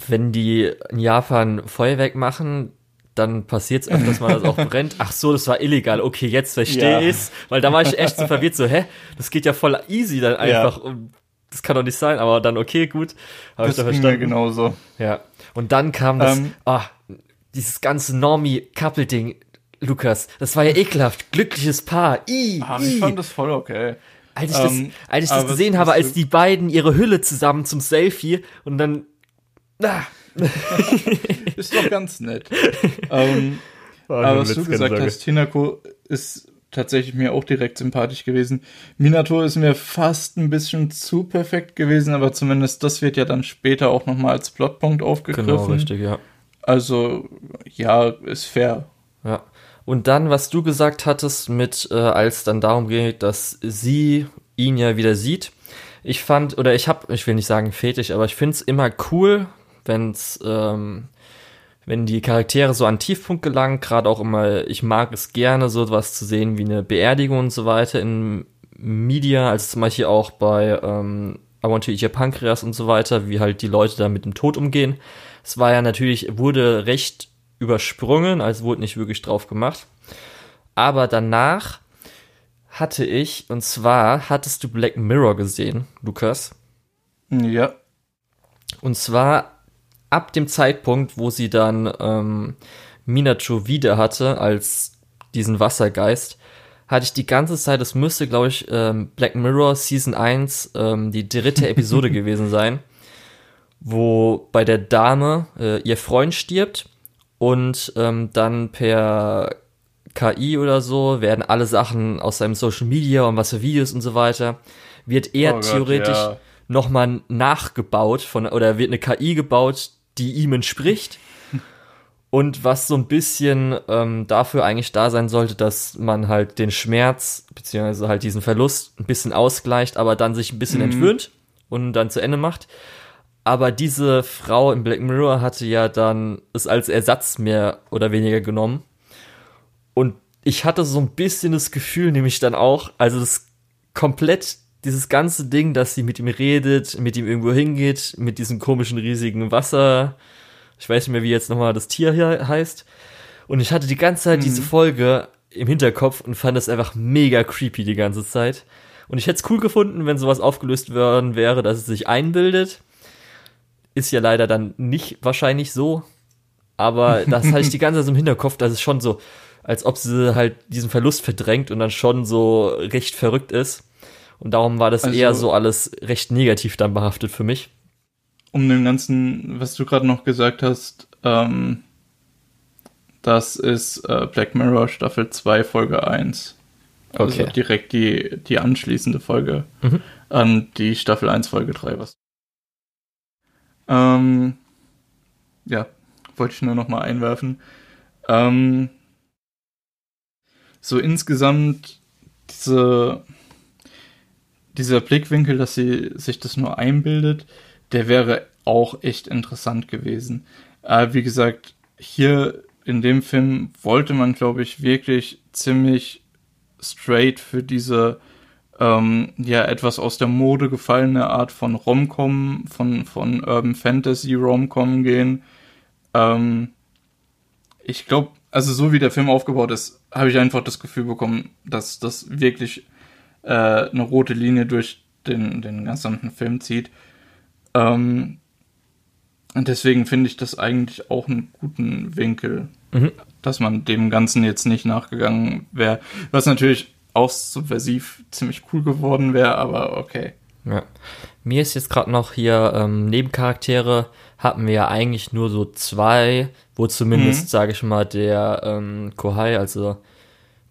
wenn die in Japan Feuerwerk machen, dann passiert es öfters mal, dass es auch brennt. Ach so, das war illegal. Okay, jetzt verstehe ja. ich's. Weil da war ich echt so verwirrt, so, hä? Das geht ja voll easy dann einfach. Ja das kann doch nicht sein, aber dann okay, gut. Habe ich da verstanden. genauso. Ja. Und dann kam das, ähm, ah, dieses ganze Normie-Couple-Ding, Lukas. Das war ja ekelhaft. Glückliches Paar. I, ah, I. Ich fand das voll okay. Als ich das, ähm, als ich das gesehen habe, als die beiden ihre Hülle zusammen zum Selfie und dann. Ah. ist doch ganz nett. ähm, aber was du gesagt hast, Hinako ist tatsächlich mir auch direkt sympathisch gewesen. Minato ist mir fast ein bisschen zu perfekt gewesen, aber zumindest das wird ja dann später auch nochmal als Plotpunkt aufgegriffen. Genau, richtig, ja. Also, ja, ist fair. Ja. Und dann, was du gesagt hattest, mit, äh, als dann darum geht, dass sie ihn ja wieder sieht. Ich fand, oder ich habe, ich will nicht sagen fetisch, aber ich finde es immer cool, wenn es ähm, wenn die Charaktere so an Tiefpunkt gelangen, gerade auch immer, ich mag es gerne, so was zu sehen wie eine Beerdigung und so weiter in Media, also zum Beispiel auch bei ähm, I Want to Eat Your Pancreas und so weiter, wie halt die Leute da mit dem Tod umgehen. Es war ja natürlich, wurde recht übersprungen, also wurde nicht wirklich drauf gemacht. Aber danach hatte ich, und zwar hattest du Black Mirror gesehen, Lukas? Ja. Und zwar ab dem Zeitpunkt, wo sie dann ähm, Minacho wieder hatte als diesen Wassergeist, hatte ich die ganze Zeit, es müsste, glaube ich, ähm, Black Mirror Season 1 ähm, die dritte Episode gewesen sein, wo bei der Dame äh, ihr Freund stirbt und ähm, dann per KI oder so werden alle Sachen aus seinem Social Media und was für Videos und so weiter, wird er oh theoretisch ja. nochmal nachgebaut von, oder wird eine KI gebaut, die ihm entspricht. Und was so ein bisschen ähm, dafür eigentlich da sein sollte, dass man halt den Schmerz, beziehungsweise halt diesen Verlust ein bisschen ausgleicht, aber dann sich ein bisschen mhm. entwöhnt und dann zu Ende macht. Aber diese Frau im Black Mirror hatte ja dann es als Ersatz mehr oder weniger genommen. Und ich hatte so ein bisschen das Gefühl, nämlich dann auch, also das komplett dieses ganze Ding, dass sie mit ihm redet, mit ihm irgendwo hingeht, mit diesem komischen riesigen Wasser, ich weiß nicht mehr, wie jetzt nochmal das Tier hier heißt. Und ich hatte die ganze Zeit mhm. diese Folge im Hinterkopf und fand das einfach mega creepy die ganze Zeit. Und ich hätte es cool gefunden, wenn sowas aufgelöst worden wäre, dass es sich einbildet. Ist ja leider dann nicht wahrscheinlich so. Aber das hatte ich die ganze Zeit so im Hinterkopf, dass es schon so, als ob sie halt diesen Verlust verdrängt und dann schon so recht verrückt ist. Und darum war das also, eher so alles recht negativ dann behaftet für mich um dem Ganzen, was du gerade noch gesagt hast, ähm, das ist äh, Black Mirror Staffel 2, Folge 1. Also okay. direkt die, die anschließende Folge mhm. an die Staffel 1, Folge 3. Was. Ähm, ja, wollte ich nur noch mal einwerfen. Ähm, so insgesamt diese, dieser Blickwinkel, dass sie sich das nur einbildet, der wäre auch echt interessant gewesen. Äh, wie gesagt, hier in dem Film wollte man, glaube ich, wirklich ziemlich straight für diese ähm, ja etwas aus der Mode gefallene Art von Romcom, von, von Urban Fantasy Romcom gehen. Ähm, ich glaube, also so wie der Film aufgebaut ist, habe ich einfach das Gefühl bekommen, dass das wirklich äh, eine rote Linie durch den, den gesamten Film zieht. Ähm, und deswegen finde ich das eigentlich auch einen guten Winkel, mhm. dass man dem Ganzen jetzt nicht nachgegangen wäre. Was natürlich auch subversiv ziemlich cool geworden wäre, aber okay. Ja. Mir ist jetzt gerade noch hier ähm, Nebencharaktere hatten wir ja eigentlich nur so zwei, wo zumindest, mhm. sage ich mal, der ähm, Kohai, also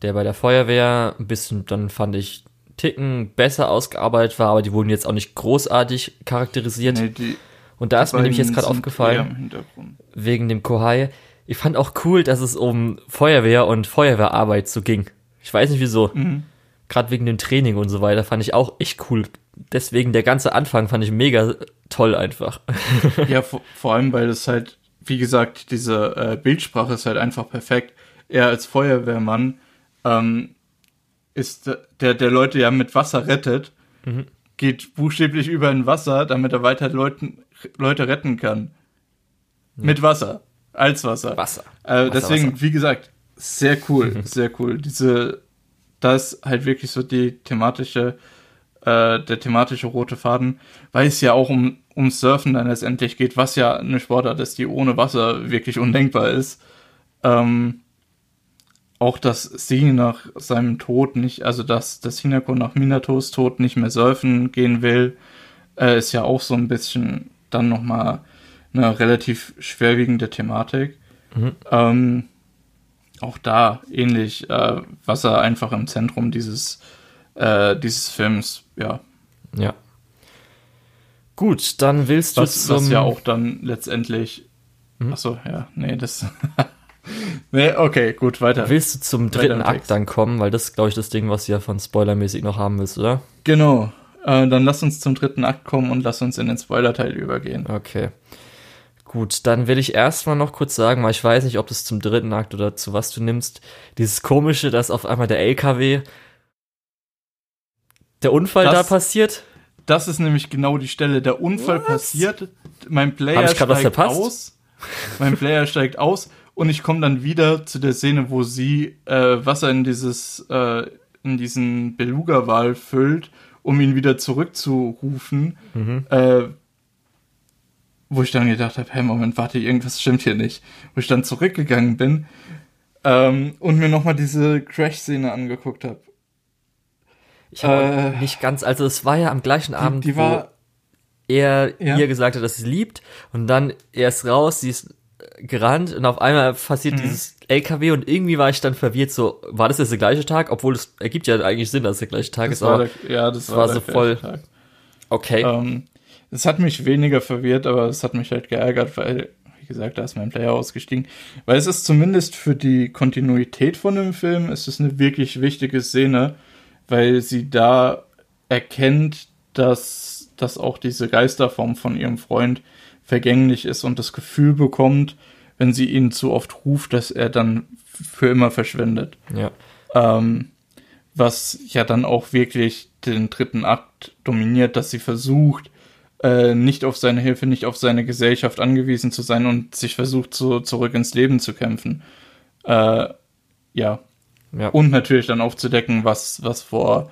der bei der Feuerwehr, ein bisschen, dann fand ich Ticken besser ausgearbeitet war, aber die wurden jetzt auch nicht großartig charakterisiert. Nee, die, und da ist mir nämlich jetzt gerade aufgefallen, wegen dem Kohai, ich fand auch cool, dass es um Feuerwehr und Feuerwehrarbeit so ging. Ich weiß nicht wieso. Mhm. Gerade wegen dem Training und so weiter fand ich auch echt cool. Deswegen der ganze Anfang fand ich mega toll einfach. ja, vor, vor allem, weil es halt, wie gesagt, diese äh, Bildsprache ist halt einfach perfekt. Er als Feuerwehrmann ähm, ist der, der Leute ja mit Wasser rettet, mhm. geht buchstäblich über ein Wasser, damit er weiter Leuten, Leute retten kann. Ja. Mit Wasser. Als Wasser. Wasser. Äh, Wasser deswegen, Wasser. wie gesagt, sehr cool, mhm. sehr cool. Diese, das ist halt wirklich so die thematische, äh, der thematische rote Faden, weil es ja auch um, um Surfen dann letztendlich geht, was ja eine Sportart ist, die ohne Wasser wirklich undenkbar ist. Ähm, auch, dass sie nach seinem Tod nicht, also dass, dass Hinako nach Minatos Tod nicht mehr surfen gehen will, äh, ist ja auch so ein bisschen dann nochmal eine relativ schwerwiegende Thematik. Mhm. Ähm, auch da ähnlich, äh, er einfach im Zentrum dieses, äh, dieses Films, ja. Ja. Gut, dann willst du was, zum... Was ja auch dann letztendlich... Mhm. Achso, ja, nee, das... nee, okay, gut, weiter. Willst du zum dritten Akt dann kommen? Weil das ist, glaube ich, das Ding, was du ja von spoilermäßig noch haben willst, oder? Genau. Äh, dann lass uns zum dritten Akt kommen und lass uns in den Spoiler-Teil übergehen. Okay. Gut, dann will ich erstmal noch kurz sagen, weil ich weiß nicht, ob das zum dritten Akt oder zu was du nimmst. Dieses komische, dass auf einmal der LKW der Unfall das, da passiert. Das ist nämlich genau die Stelle. Der Unfall was? passiert, mein Player steigt aus. Mein Player steigt aus und ich komme dann wieder zu der Szene, wo sie äh, Wasser in dieses äh, in diesen Beluga-Wal füllt, um ihn wieder zurückzurufen. Mhm. Äh, wo ich dann gedacht habe, hey, Moment, warte, irgendwas stimmt hier nicht. Wo ich dann zurückgegangen bin ähm, und mir nochmal diese Crash-Szene angeguckt habe. Ich habe äh, nicht ganz, also es war ja am gleichen Abend, die, die war, wo er ja. ihr gesagt hat, dass sie liebt und dann erst raus, sie ist gerannt und auf einmal passiert mhm. dieses LKW und irgendwie war ich dann verwirrt, so, war das jetzt der gleiche Tag? Obwohl es ergibt ja eigentlich Sinn, dass es der gleiche Tag das ist, aber der, ja, das war, war so voll. Tag. Okay. Ähm, es hat mich weniger verwirrt, aber es hat mich halt geärgert, weil, wie gesagt, da ist mein Player ausgestiegen. Weil es ist zumindest für die Kontinuität von dem Film, ist es eine wirklich wichtige Szene, weil sie da erkennt, dass, dass auch diese Geisterform von ihrem Freund vergänglich ist und das Gefühl bekommt, wenn sie ihn zu oft ruft, dass er dann für immer verschwindet. Ja. Ähm, was ja dann auch wirklich den dritten Akt dominiert, dass sie versucht, äh, nicht auf seine Hilfe, nicht auf seine Gesellschaft angewiesen zu sein und sich versucht, so zurück ins Leben zu kämpfen. Äh, ja. ja. Und natürlich dann aufzudecken, was, was vor,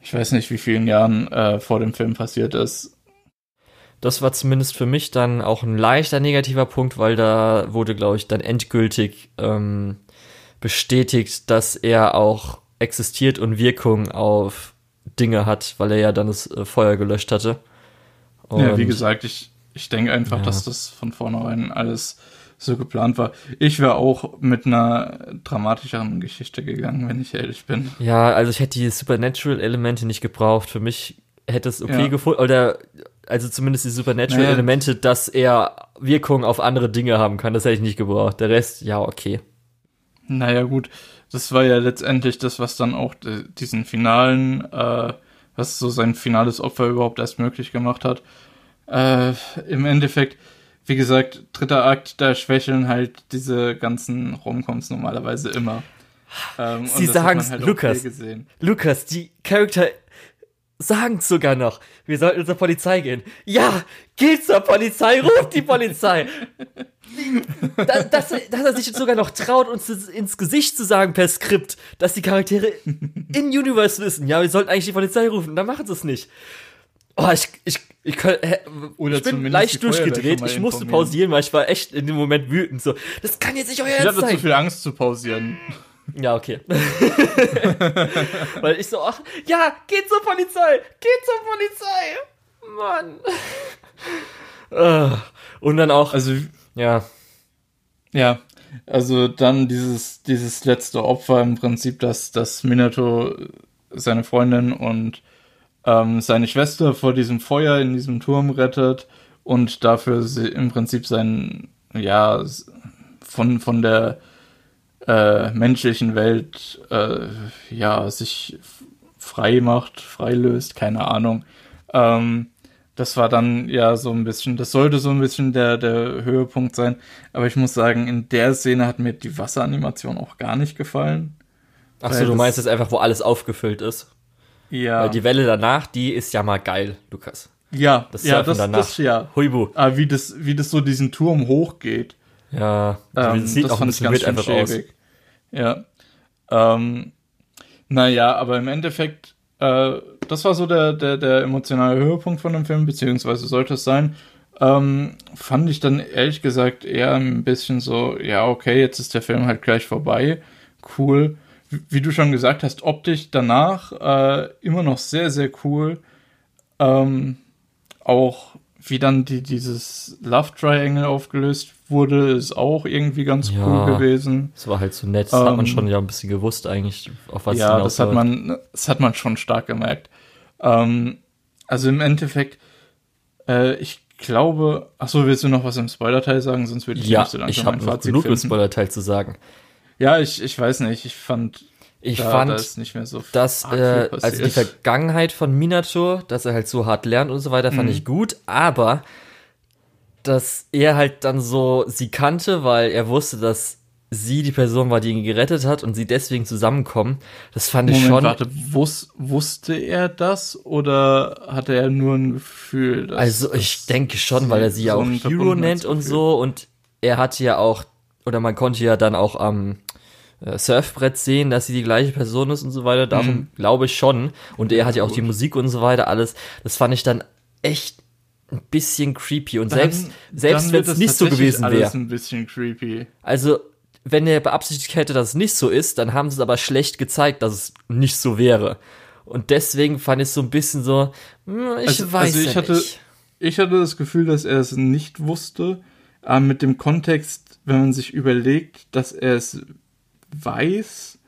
ich weiß nicht wie vielen Jahren äh, vor dem Film passiert ist. Das war zumindest für mich dann auch ein leichter negativer Punkt, weil da wurde, glaube ich, dann endgültig ähm, bestätigt, dass er auch existiert und Wirkung auf Dinge hat, weil er ja dann das äh, Feuer gelöscht hatte. Und ja, wie gesagt, ich, ich denke einfach, ja. dass das von vornherein alles so geplant war. Ich wäre auch mit einer dramatischeren Geschichte gegangen, wenn ich ehrlich bin. Ja, also ich hätte die Supernatural-Elemente nicht gebraucht. Für mich hätte es okay ja. gefunden, oder also zumindest die Supernatural-Elemente, naja. dass er Wirkung auf andere Dinge haben kann, das hätte ich nicht gebraucht. Der Rest, ja, okay. Naja, gut. Das war ja letztendlich das, was dann auch diesen finalen, äh, was so sein finales Opfer überhaupt erst möglich gemacht hat. Äh, Im Endeffekt, wie gesagt, dritter Akt, da schwächeln halt diese ganzen Romcoms normalerweise immer. Ähm, Sie sagen halt Lukas, Lukas, die Charakter sagen sogar noch, wir sollten zur Polizei gehen. Ja, geht zur Polizei, ruft die Polizei. dass, dass, dass, er sich jetzt sogar noch traut, uns ins Gesicht zu sagen per Skript, dass die Charaktere in Universe wissen, ja, wir sollten eigentlich die Polizei rufen, dann machen sie es nicht. Oh, ich, ich, ich, ich, ich bin leicht durchgedreht. Ich musste pausieren, weil ich war echt in dem Moment wütend. So, das kann jetzt nicht euer Ernst sein. Ich hatte zu viel Angst zu pausieren. Ja, okay. Weil ich so, ach, ja, geht zur Polizei, geht zur Polizei. Mann. Äh, und dann auch, also, ja. Ja, also dann dieses, dieses letzte Opfer im Prinzip, dass, dass Minato seine Freundin und ähm, seine Schwester vor diesem Feuer in diesem Turm rettet und dafür sie im Prinzip sein, ja, von, von der äh, menschlichen Welt äh, ja sich frei macht, freilöst, keine Ahnung. Ähm, das war dann ja so ein bisschen, das sollte so ein bisschen der, der Höhepunkt sein. Aber ich muss sagen, in der Szene hat mir die Wasseranimation auch gar nicht gefallen. Achso, du meinst jetzt einfach, wo alles aufgefüllt ist? Ja. Weil die Welle danach, die ist ja mal geil, Lukas. Ja, das ja, das, danach. das ja. Huibu. Aber ah, wie das, wie das so diesen Turm hochgeht. Ja, ähm, das sieht auch ein bisschen weird einfach aus. Ja. Ähm, naja, aber im Endeffekt, äh, das war so der, der, der emotionale Höhepunkt von dem Film, beziehungsweise sollte es sein. Ähm, fand ich dann ehrlich gesagt eher ein bisschen so, ja, okay, jetzt ist der Film halt gleich vorbei. Cool. Wie, wie du schon gesagt hast, optisch danach äh, immer noch sehr, sehr cool. Ähm, auch wie dann die, dieses Love Triangle aufgelöst wurde, ist auch irgendwie ganz ja, cool gewesen. Es war halt so nett, das ähm, hat man ähm, schon ja ein bisschen gewusst eigentlich, auf was Ja, das hat man, das hat man schon stark gemerkt. Ähm, also im Endeffekt, äh, ich glaube, ach so, willst du noch was im Spoiler-Teil sagen, sonst würde ich ja, nicht so langsam ich mein Fazit genug im Spoiler-Teil zu sagen. Ja, ich, ich weiß nicht, ich fand ich da, fand, da so dass äh, also die Vergangenheit von Minato, dass er halt so hart lernt und so weiter, fand mhm. ich gut, aber dass er halt dann so sie kannte, weil er wusste, dass sie die Person war, die ihn gerettet hat und sie deswegen zusammenkommen. Das fand Moment, ich schon. Warte, wus wusste er das oder hatte er nur ein Gefühl? Dass, also ich denke schon, weil er sie ja auch Hero nennt und so und er hatte ja auch oder man konnte ja dann auch am äh, Surfbrett sehen, dass sie die gleiche Person ist und so weiter. Darum mhm. glaube ich schon. Und er hat ja auch die Musik und so weiter, alles. Das fand ich dann echt ein bisschen creepy. Und dann, selbst, selbst wenn es nicht so gewesen wäre. ein bisschen creepy. Also, wenn er beabsichtigt hätte, dass es nicht so ist, dann haben sie es aber schlecht gezeigt, dass es nicht so wäre. Und deswegen fand ich es so ein bisschen so, hm, ich also, weiß also ich hatte, nicht. Ich hatte das Gefühl, dass er es nicht wusste, aber mit dem Kontext, wenn man sich überlegt, dass er es weiß,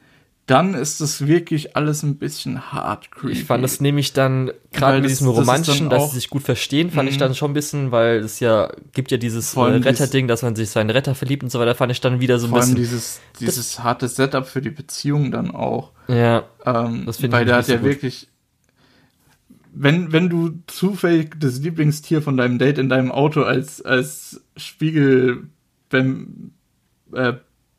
dann ist es wirklich alles ein bisschen hart creepy. Ich fand es nämlich dann, gerade mit diesem Romantischen, das dass sie sich gut verstehen, fand ich mhm. dann schon ein bisschen, weil es ja, gibt ja dieses äh, Retterding, dass man sich seinen Retter verliebt und so weiter, fand ich dann wieder so ein vor bisschen. Allem dieses, dieses harte Setup für die Beziehung dann auch. Ja. Ähm, das finde ich Weil der hat ja gut. wirklich, wenn, wenn du zufällig das Lieblingstier von deinem Date in deinem Auto als, als Spiegel beim, äh,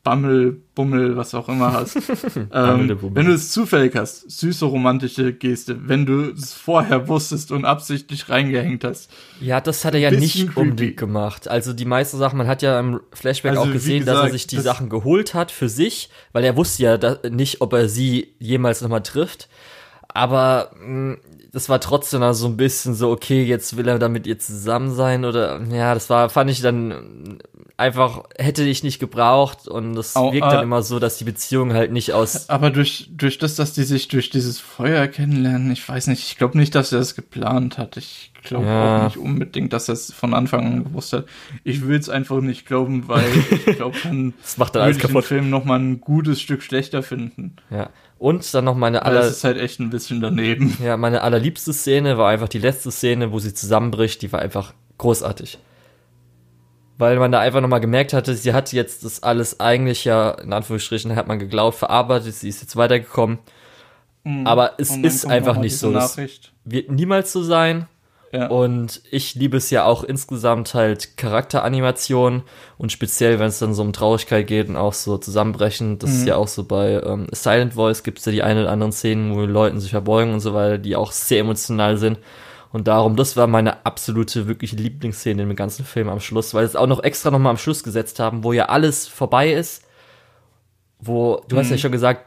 Bammel, Bummel, was auch immer hast. ähm, wenn du es zufällig hast, süße romantische Geste, wenn du es vorher wusstest und absichtlich reingehängt hast. Ja, das hat er ja nicht creepy. unbedingt gemacht. Also die meisten Sachen, man hat ja im Flashback also, auch gesehen, gesagt, dass er sich die Sachen geholt hat für sich, weil er wusste ja nicht, ob er sie jemals nochmal trifft. Aber mh, mm, das war trotzdem so ein bisschen so, okay, jetzt will er damit ihr zusammen sein oder ja, das war, fand ich dann einfach, hätte ich nicht gebraucht und das oh, wirkt dann äh, immer so, dass die Beziehung halt nicht aus. Aber durch, durch das, dass die sich durch dieses Feuer kennenlernen, ich weiß nicht, ich glaube nicht, dass er das geplant hat. Ich glaube ja. auch nicht unbedingt, dass er es von Anfang an gewusst hat. Ich will es einfach nicht glauben, weil ich glaube, dann das macht dann alles kaputt. den Film noch mal ein gutes Stück schlechter finden. Ja. Und dann noch meine aller. Das ist halt echt ein bisschen daneben. Ja, meine allerliebste Szene war einfach die letzte Szene, wo sie zusammenbricht. Die war einfach großartig. Weil man da einfach nochmal gemerkt hatte, sie hat jetzt das alles eigentlich ja, in Anführungsstrichen, hat man geglaubt, verarbeitet, sie ist jetzt weitergekommen. Mhm. Aber es ist einfach nicht so. Es wird niemals so sein. Ja. Und ich liebe es ja auch insgesamt halt Charakteranimation und speziell, wenn es dann so um Traurigkeit geht und auch so zusammenbrechen. Das mhm. ist ja auch so bei ähm, Silent Voice gibt es ja die ein oder anderen Szenen, wo Leuten sich verbeugen und so weiter, die auch sehr emotional sind. Und darum, das war meine absolute, wirklich Lieblingsszene im ganzen Film am Schluss, weil es auch noch extra nochmal am Schluss gesetzt haben, wo ja alles vorbei ist. Wo, du mhm. hast ja mhm. schon gesagt,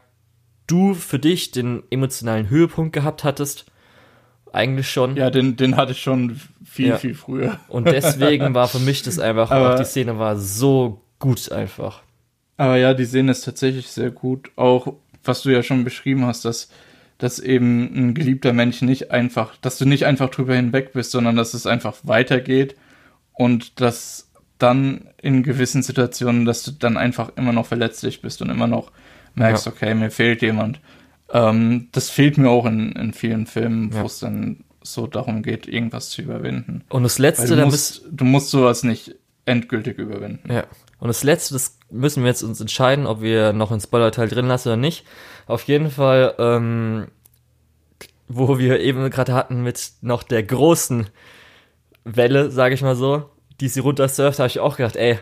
du für dich den emotionalen Höhepunkt gehabt hattest eigentlich schon. Ja, den, den hatte ich schon viel, ja. viel früher. Und deswegen war für mich das einfach, aber, auch die Szene war so gut einfach. Aber ja, die Szene ist tatsächlich sehr gut. Auch, was du ja schon beschrieben hast, dass, dass eben ein geliebter Mensch nicht einfach, dass du nicht einfach drüber hinweg bist, sondern dass es einfach weitergeht und dass dann in gewissen Situationen, dass du dann einfach immer noch verletzlich bist und immer noch merkst, ja. okay, mir fehlt jemand. Ähm, das fehlt mir auch in, in vielen Filmen, ja. wo es dann so darum geht, irgendwas zu überwinden. Und das Letzte, du musst, du musst sowas nicht endgültig überwinden. Ja. Und das Letzte, das müssen wir jetzt uns entscheiden, ob wir noch einen Spoiler-Teil drin lassen oder nicht. Auf jeden Fall, ähm, wo wir eben gerade hatten mit noch der großen Welle, sage ich mal so, die sie runtersurft, habe ich auch gedacht, ey,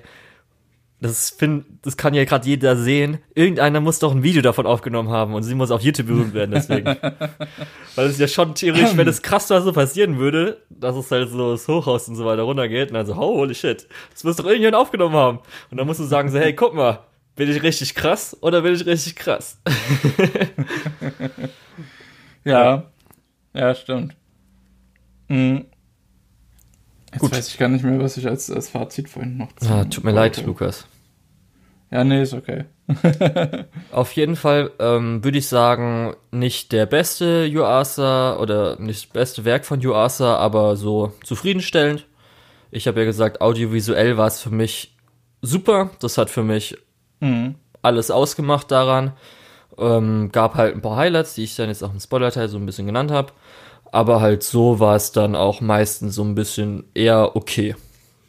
das, find, das kann ja gerade jeder sehen. Irgendeiner muss doch ein Video davon aufgenommen haben und sie muss auf YouTube berühmt werden, deswegen. Weil es ja schon theoretisch, wenn es krass so passieren würde, dass es halt so das Hochhaus und so weiter runtergeht und dann so, holy shit, das muss doch irgendjemand aufgenommen haben. Und dann musst du sagen so, hey, guck mal, bin ich richtig krass oder bin ich richtig krass? ja, ja, stimmt. Mhm. Jetzt Gut. weiß ich gar nicht mehr, was ich als, als Fazit vorhin noch zu. Ah, tut mir leid, Lukas. Ja, nee, ist okay. Auf jeden Fall ähm, würde ich sagen, nicht der beste Yuasa oder nicht das beste Werk von Yuasa, aber so zufriedenstellend. Ich habe ja gesagt, audiovisuell war es für mich super. Das hat für mich mhm. alles ausgemacht daran. Ähm, gab halt ein paar Highlights, die ich dann jetzt auch im Spoiler-Teil so ein bisschen genannt habe. Aber halt so war es dann auch meistens so ein bisschen eher okay.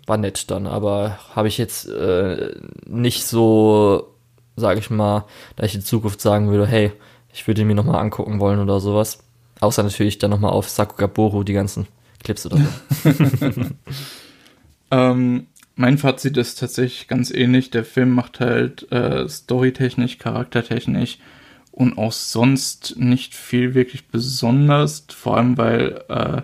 War nett dann, aber habe ich jetzt äh, nicht so, sage ich mal, da ich in Zukunft sagen würde, hey, ich würde ihn mir nochmal angucken wollen oder sowas. Außer natürlich dann nochmal auf Sakugaboru die ganzen Clips oder so. ähm, mein Fazit ist tatsächlich ganz ähnlich. Der Film macht halt äh, storytechnisch, charaktertechnisch und auch sonst nicht viel wirklich besonders, vor allem weil äh,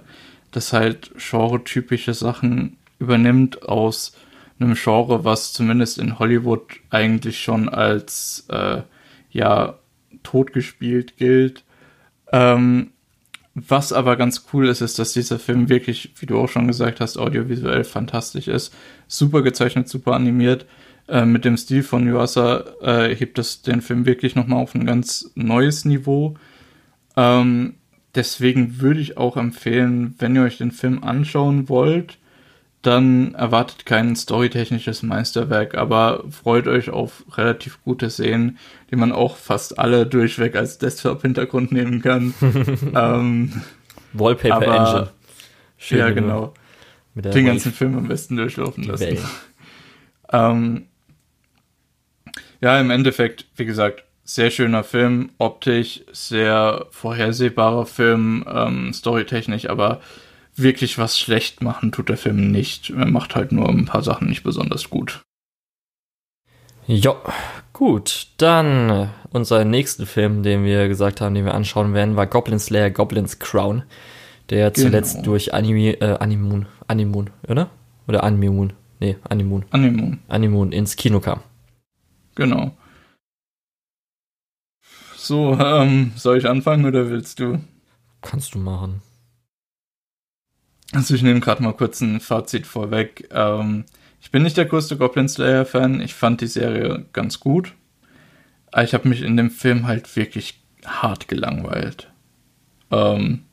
das halt genre-typische Sachen übernimmt aus einem Genre, was zumindest in Hollywood eigentlich schon als äh, ja totgespielt gilt. Ähm, was aber ganz cool ist, ist, dass dieser Film wirklich, wie du auch schon gesagt hast, audiovisuell fantastisch ist. Super gezeichnet, super animiert. Äh, mit dem Stil von Yuasa äh, hebt es den Film wirklich nochmal auf ein ganz neues Niveau. Ähm, deswegen würde ich auch empfehlen, wenn ihr euch den Film anschauen wollt, dann erwartet kein storytechnisches Meisterwerk, aber freut euch auf relativ gute Szenen, die man auch fast alle durchweg als Desktop-Hintergrund nehmen kann. ähm, Wallpaper aber, Engine. Schön ja, genau. Den ganzen Film am besten durchlaufen lassen. ähm, ja, im Endeffekt, wie gesagt, sehr schöner Film, optisch sehr vorhersehbarer Film, ähm, storytechnisch, aber wirklich was schlecht machen tut der Film nicht. Er macht halt nur ein paar Sachen nicht besonders gut. Ja, gut. Dann unser nächsten Film, den wir gesagt haben, den wir anschauen werden, war Goblin Slayer Goblin's Crown, der genau. zuletzt durch Anime, äh, Animun, Animun, oder? Oder Animun? Nee, Animun. Animun. Animun ins Kino kam. Genau. So, ähm, soll ich anfangen oder willst du? Kannst du machen. Also ich nehme gerade mal kurz ein Fazit vorweg. Ähm, ich bin nicht der größte Goblin Slayer-Fan. Ich fand die Serie ganz gut. Aber ich habe mich in dem Film halt wirklich hart gelangweilt. Ähm,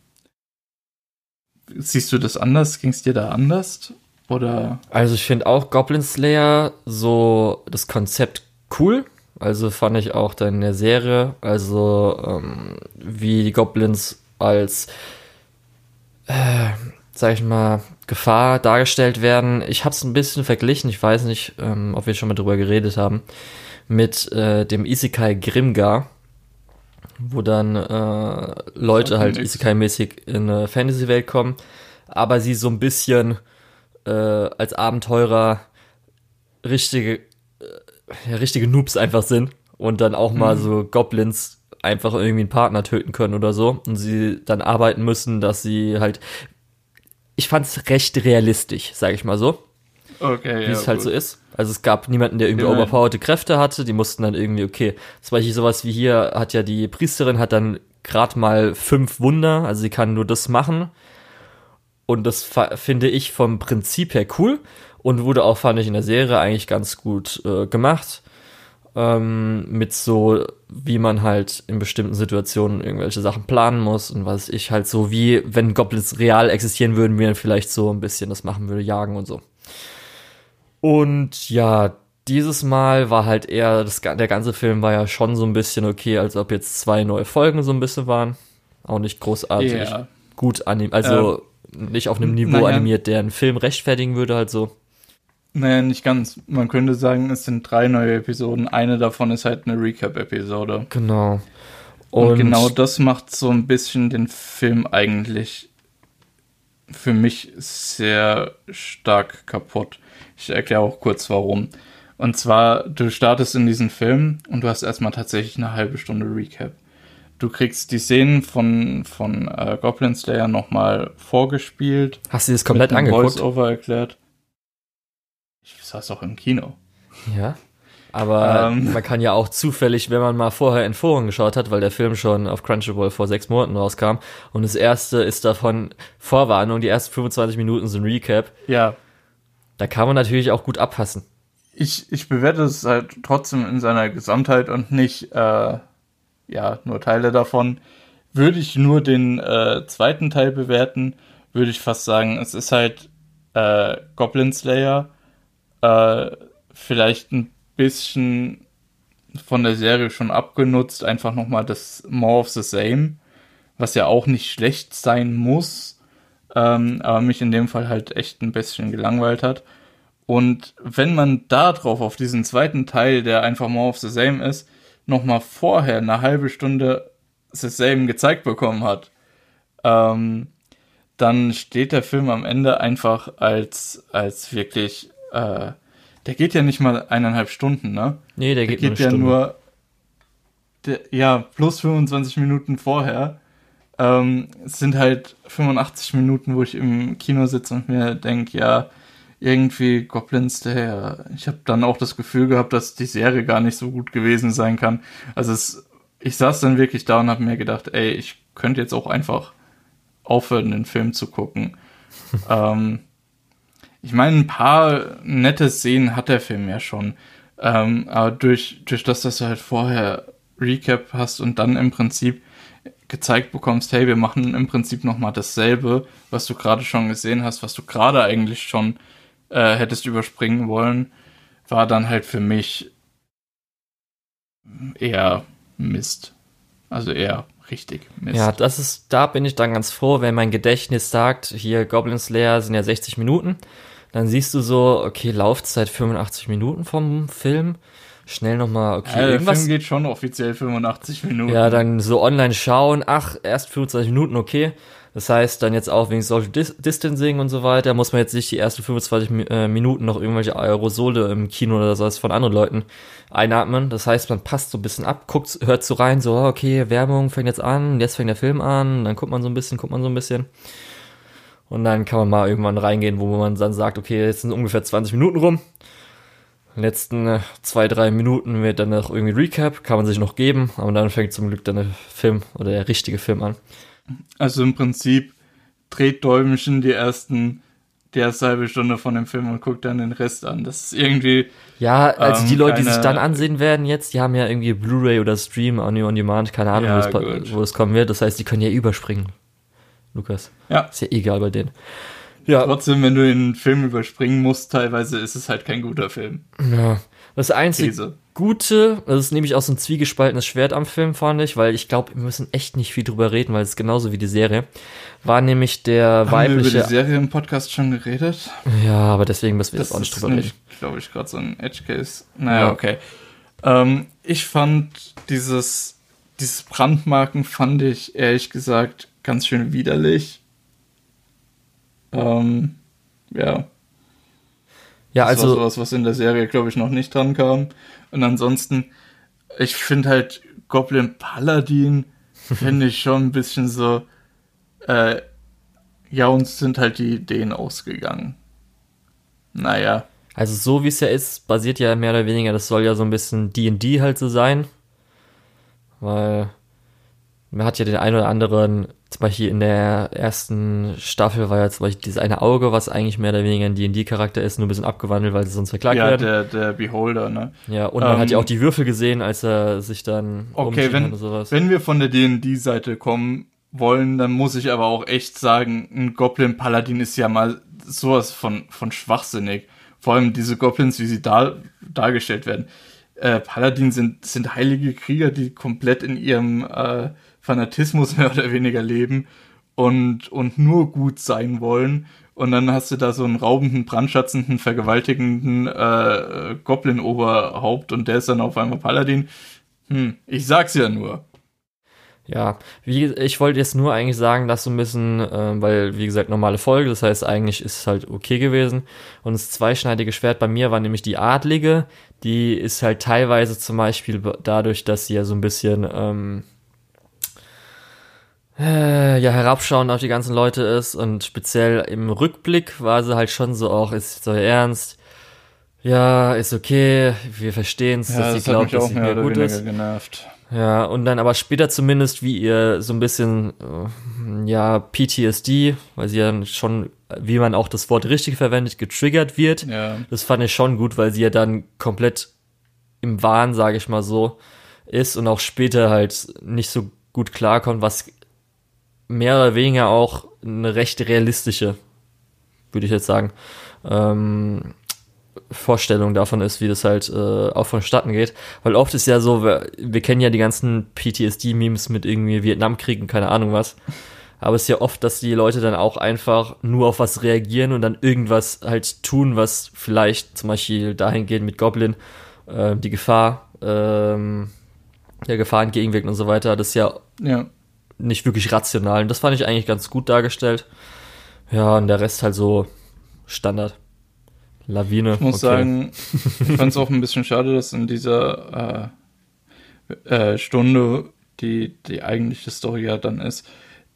siehst du das anders? Ging es dir da anders? Oder? Also ich finde auch Goblin Slayer so das Konzept cool. Also fand ich auch dann in der Serie, also ähm, wie die Goblins als äh, sag ich mal, Gefahr dargestellt werden. Ich habe es ein bisschen verglichen, ich weiß nicht, ähm, ob wir schon mal drüber geredet haben, mit äh, dem Isekai Grimgar, wo dann äh, Leute halt Isekai-mäßig in eine Fantasy-Welt kommen, aber sie so ein bisschen äh, als Abenteurer richtige, richtige Noobs einfach sind und dann auch mal mhm. so Goblins einfach irgendwie einen Partner töten können oder so und sie dann arbeiten müssen, dass sie halt ich fand es recht realistisch, sage ich mal so. Okay, Wie ja, es halt gut. so ist. Also es gab niemanden, der irgendwie ja. overpowerte Kräfte hatte. Die mussten dann irgendwie, okay, zum Beispiel sowas wie hier hat ja die Priesterin hat dann gerade mal fünf Wunder, also sie kann nur das machen. Und das finde ich vom Prinzip her cool und wurde auch, fand ich, in der Serie eigentlich ganz gut äh, gemacht ähm, mit so, wie man halt in bestimmten Situationen irgendwelche Sachen planen muss und was ich halt so, wie wenn Goblins real existieren würden, wie man vielleicht so ein bisschen das machen würde, jagen und so. Und ja, dieses Mal war halt eher, das, der ganze Film war ja schon so ein bisschen okay, als ob jetzt zwei neue Folgen so ein bisschen waren. Auch nicht großartig yeah. gut animiert, also ähm, nicht auf einem Niveau naja. animiert, der einen Film rechtfertigen würde, halt so. Naja, nicht ganz. Man könnte sagen, es sind drei neue Episoden. Eine davon ist halt eine Recap-Episode. Genau. Und, Und, genau das macht so ein bisschen den Film eigentlich für mich sehr stark kaputt. Ich erkläre auch kurz warum. Und zwar, du startest in diesen Film und du hast erstmal tatsächlich eine halbe Stunde Recap. Du kriegst die Szenen von, von äh, Goblin Slayer nochmal vorgespielt. Hast du das komplett angeguckt? Voice-Over erklärt. Ich saß auch im Kino. Ja. Aber ähm, man kann ja auch zufällig, wenn man mal vorher in Foren geschaut hat, weil der Film schon auf Crunchyroll vor sechs Monaten rauskam und das erste ist davon Vorwarnung, die ersten 25 Minuten sind Recap. Ja. Da kann man natürlich auch gut abpassen. Ich, ich bewerte es halt trotzdem in seiner Gesamtheit und nicht, äh, ja, nur Teile davon. Würde ich nur den äh, zweiten Teil bewerten, würde ich fast sagen, es ist halt äh, Goblin Slayer äh, vielleicht ein bisschen von der Serie schon abgenutzt, einfach nochmal das More of the Same, was ja auch nicht schlecht sein muss, ähm, aber mich in dem Fall halt echt ein bisschen gelangweilt hat. Und wenn man da drauf auf diesen zweiten Teil, der einfach More of the Same ist, nochmal vorher eine halbe Stunde Same gezeigt bekommen hat, ähm, dann steht der Film am Ende einfach als, als wirklich äh, der geht ja nicht mal eineinhalb Stunden, ne? Nee, der, der geht, geht ja Stunde. nur, der, ja, plus 25 Minuten vorher. Ähm, es sind halt 85 Minuten, wo ich im Kino sitze und mir denke, ja, irgendwie Goblins, der, ich habe dann auch das Gefühl gehabt, dass die Serie gar nicht so gut gewesen sein kann. Also es, ich saß dann wirklich da und habe mir gedacht, ey, ich könnte jetzt auch einfach aufhören, den Film zu gucken. ähm, ich meine, ein paar nette Szenen hat der Film ja schon. Ähm, aber durch, durch das, dass du halt vorher Recap hast und dann im Prinzip gezeigt bekommst, hey, wir machen im Prinzip nochmal dasselbe, was du gerade schon gesehen hast, was du gerade eigentlich schon äh, hättest überspringen wollen, war dann halt für mich eher Mist. Also eher richtig Mist. Ja, das ist, da bin ich dann ganz froh, wenn mein Gedächtnis sagt, hier Goblin Slayer sind ja 60 Minuten. Dann siehst du so, okay, Laufzeit 85 Minuten vom Film. Schnell nochmal, okay, ja, irgendwas. Der Film geht schon offiziell 85 Minuten. Ja, dann so online schauen, ach, erst 25 Minuten, okay. Das heißt, dann jetzt auch wegen Social Dis Distancing und so weiter, muss man jetzt nicht die ersten 25 äh, Minuten noch irgendwelche Aerosole im Kino oder so von anderen Leuten einatmen. Das heißt, man passt so ein bisschen ab, guckt, hört so rein, so, okay, Werbung fängt jetzt an, jetzt fängt der Film an, dann guckt man so ein bisschen, guckt man so ein bisschen. Und dann kann man mal irgendwann reingehen, wo man dann sagt, okay, jetzt sind ungefähr 20 Minuten rum. Letzten äh, zwei, drei Minuten wird dann noch irgendwie Recap, kann man sich noch geben, aber dann fängt zum Glück dann der Film oder der richtige Film an. Also im Prinzip dreht Däumchen die ersten die erste halbe Stunde von dem Film und guckt dann den Rest an. Das ist irgendwie. Ja, also ähm, die Leute, keine, die sich dann ansehen werden jetzt, die haben ja irgendwie Blu-ray oder Stream, on, on Demand, keine Ahnung, ja, wo, es, wo, es, kommen wird. Das heißt, die können ja überspringen. Lukas. Ja. Ist ja egal bei denen. Ja. Trotzdem, wenn du den Film überspringen musst, teilweise ist es halt kein guter Film. Ja. Das einzige. Gute, das ist nämlich auch so ein zwiegespaltenes Schwert am Film, fand ich, weil ich glaube, wir müssen echt nicht viel drüber reden, weil es genauso wie die Serie. War nämlich der Haben weibliche. Wir über die Serie im Podcast schon geredet? Ja, aber deswegen müssen wir das, das auch nicht drüber reden. Das ist, glaube ich, gerade so ein Edge-Case. Naja, ja. okay. Ähm, ich fand dieses, dieses Brandmarken fand ich ehrlich gesagt ganz schön widerlich. Ähm, ja. Ja, das also. War sowas, was in der Serie, glaube ich, noch nicht dran kam. Und ansonsten, ich finde halt Goblin Paladin, finde ich schon ein bisschen so, äh, ja, uns sind halt die Ideen ausgegangen. Naja. Also so wie es ja ist, basiert ja mehr oder weniger, das soll ja so ein bisschen D&D halt so sein. Weil man hat ja den einen oder anderen zum Beispiel in der ersten Staffel war ja zum Beispiel dieses eine Auge, was eigentlich mehr oder weniger ein D&D-Charakter ist, nur ein bisschen abgewandelt, weil sie sonst verklagt ja, werden. Ja, der, der Beholder, ne? Ja, und man hat ja ähm, auch die Würfel gesehen, als er sich dann Okay, wenn, wenn wir von der D&D-Seite kommen wollen, dann muss ich aber auch echt sagen, ein Goblin-Paladin ist ja mal sowas von, von schwachsinnig. Vor allem diese Goblins, wie sie da, dargestellt werden. Äh, Paladin sind, sind heilige Krieger, die komplett in ihrem äh, Fanatismus mehr oder weniger leben und, und nur gut sein wollen. Und dann hast du da so einen raubenden, brandschatzenden, vergewaltigenden äh, Goblin-Oberhaupt und der ist dann auf einmal Paladin. Hm, ich sag's ja nur. Ja, wie, ich wollte jetzt nur eigentlich sagen, dass so ein bisschen, äh, weil, wie gesagt, normale Folge, das heißt, eigentlich ist es halt okay gewesen. Und das zweischneidige Schwert bei mir war nämlich die Adlige. Die ist halt teilweise zum Beispiel dadurch, dass sie ja so ein bisschen, ähm, äh, ja, herabschauen auf die ganzen Leute ist und speziell im Rückblick war sie halt schon so auch, ist so ernst. Ja, ist okay, wir verstehen es, ja, dass das sie glaubt, dass sie mehr gut ist. Genervt. Ja, und dann aber später zumindest, wie ihr so ein bisschen, äh, ja, PTSD, weil sie ja schon, wie man auch das Wort richtig verwendet, getriggert wird. Ja. Das fand ich schon gut, weil sie ja dann komplett im Wahn, sage ich mal so, ist und auch später halt nicht so gut klarkommt, was mehr oder weniger auch eine recht realistische, würde ich jetzt sagen, ähm, Vorstellung davon ist, wie das halt äh, auch vonstatten geht. Weil oft ist ja so, wir, wir kennen ja die ganzen PTSD-Memes mit irgendwie Vietnamkrieg und keine Ahnung was. Aber es ist ja oft, dass die Leute dann auch einfach nur auf was reagieren und dann irgendwas halt tun, was vielleicht zum Beispiel dahin geht mit Goblin, äh, die Gefahr, ähm, der Gefahr entgegenwirken und so weiter. Das ist ja, ja nicht wirklich rational. Und das fand ich eigentlich ganz gut dargestellt. Ja, und der Rest halt so Standard. Lawine. Ich muss okay. sagen, ich fand es auch ein bisschen schade, dass in dieser äh, äh, Stunde, die die eigentliche Story ja dann ist,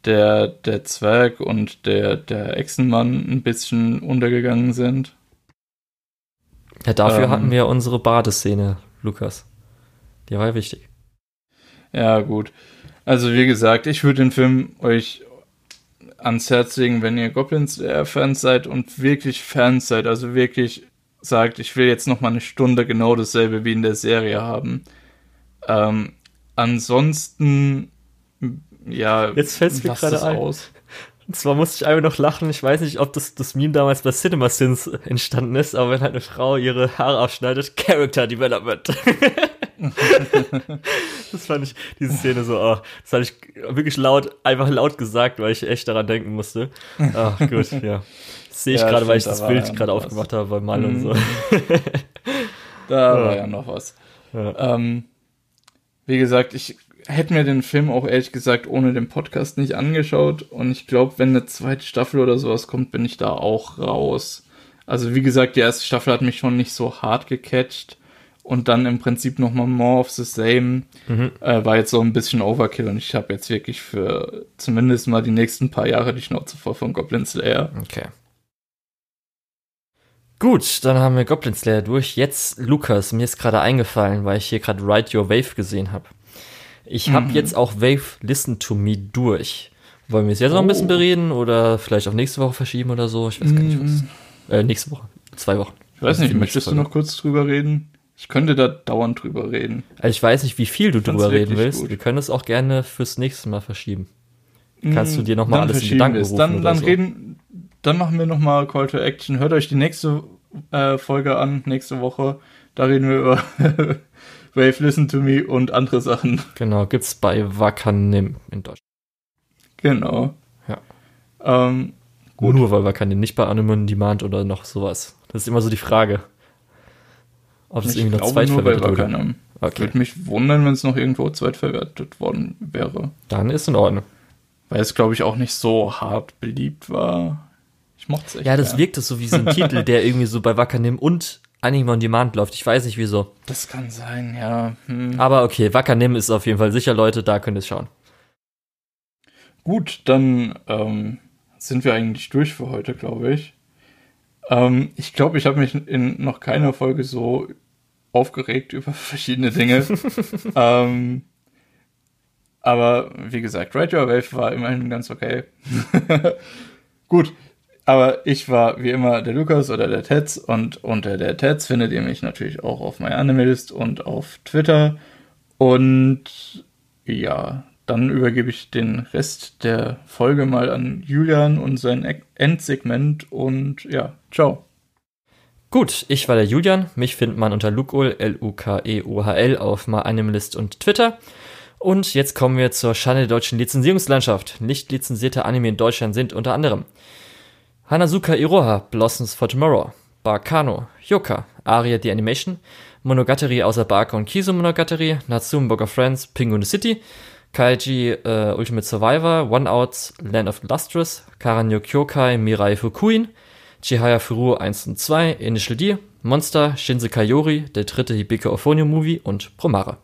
der, der Zwerg und der, der Echsenmann ein bisschen untergegangen sind. Ja, dafür ähm, hatten wir unsere Badeszene, Lukas. Die war ja wichtig. Ja, gut. Also, wie gesagt, ich würde den Film euch ans Herz legen, wenn ihr Goblins-Fans seid und wirklich Fans seid, also wirklich sagt, ich will jetzt noch mal eine Stunde genau dasselbe wie in der Serie haben. Ähm, ansonsten, Ja, jetzt fällt es mir gerade ein. Aus. Und zwar musste ich einfach noch lachen. Ich weiß nicht, ob das, das Meme damals bei CinemaSins entstanden ist, aber wenn halt eine Frau ihre Haare abschneidet, Character Development. das fand ich, diese Szene so, oh, das hatte ich wirklich laut, einfach laut gesagt, weil ich echt daran denken musste. Ach, gut, ja. Das sehe ich ja, gerade, weil ich das Bild gerade aufgemacht habe bei Mal mhm. und so. da war ja noch was. Ja. Ähm, wie gesagt, ich hätte mir den Film auch ehrlich gesagt ohne den Podcast nicht angeschaut und ich glaube, wenn eine zweite Staffel oder sowas kommt, bin ich da auch raus. Also wie gesagt, die erste Staffel hat mich schon nicht so hart gecatcht und dann im Prinzip nochmal more of the same mhm. äh, war jetzt so ein bisschen Overkill und ich habe jetzt wirklich für zumindest mal die nächsten paar Jahre die Schnauze voll von Goblin Slayer. Okay. Gut, dann haben wir Goblin Slayer durch. Jetzt Lukas, mir ist gerade eingefallen, weil ich hier gerade Ride Your Wave gesehen habe. Ich habe mhm. jetzt auch Wave Listen to Me durch. Wollen wir es jetzt oh. noch ein bisschen oh. bereden oder vielleicht auf nächste Woche verschieben oder so? Ich weiß gar nicht, was. Mhm. Äh, nächste Woche. Zwei Wochen. Ich weiß nicht, möchtest du noch kurz drüber reden? Ich könnte da dauernd drüber reden. Also ich weiß nicht, wie viel du drüber reden willst. Gut. Wir können es auch gerne fürs nächste Mal verschieben. Kannst du dir nochmal alles in Gedanken rufen Dann, dann so. reden, dann machen wir nochmal Call to Action. Hört euch die nächste äh, Folge an, nächste Woche. Da reden wir über Wave Listen to Me und andere Sachen. Genau, gibt's bei Wakanim in Deutschland. Genau. Ja. Ähm, gut. Nur weil Wakanim, nicht bei Anime on Demand oder noch sowas. Das ist immer so die Frage. Ob es irgendwie noch zweitverwertet wurde. Okay. Würde mich wundern, wenn es noch irgendwo zweitverwertet worden wäre. Dann ist in Ordnung. Weil es, glaube ich, auch nicht so hart beliebt war. Ich mochte es echt. Ja, das gern. wirkte so wie so ein Titel, der irgendwie so bei Wakanim und Anime on Demand läuft. Ich weiß nicht wieso. Das kann sein, ja. Hm. Aber okay, Wakanim ist auf jeden Fall sicher, Leute, da könnt ihr es schauen. Gut, dann ähm, sind wir eigentlich durch für heute, glaube ich. Ähm, ich glaube, ich habe mich in noch keiner Folge so aufgeregt über verschiedene Dinge. ähm, aber wie gesagt, Ride Your Wave war immerhin ganz okay. Gut, aber ich war wie immer der Lukas oder der Tetz und unter der Tetz findet ihr mich natürlich auch auf MyAnimalist und auf Twitter. Und ja, dann übergebe ich den Rest der Folge mal an Julian und sein Endsegment und ja, ciao. Gut, ich war der Julian. Mich findet man unter Lukol, L-U-K-E-U-H-L auf MyAnimalist und Twitter. Und jetzt kommen wir zur Schande der deutschen Lizenzierungslandschaft. Nicht lizenzierte Anime in Deutschland sind unter anderem Hanazuka Iroha, Blossoms for Tomorrow, Barkano, Yoka, Aria the Animation, Monogatari außer Barker und Kiso Monogatari, Natsume Book of Friends, Penguin City, Kaiji uh, Ultimate Survivor, One Outs, Land of Lustrous, Karanyo Kyokai, Mirai Fukuin, Chihaya Furu 1 und 2, Initial D, Monster, Shinse Kayori, der dritte Hibike Ophonio Movie und Promare.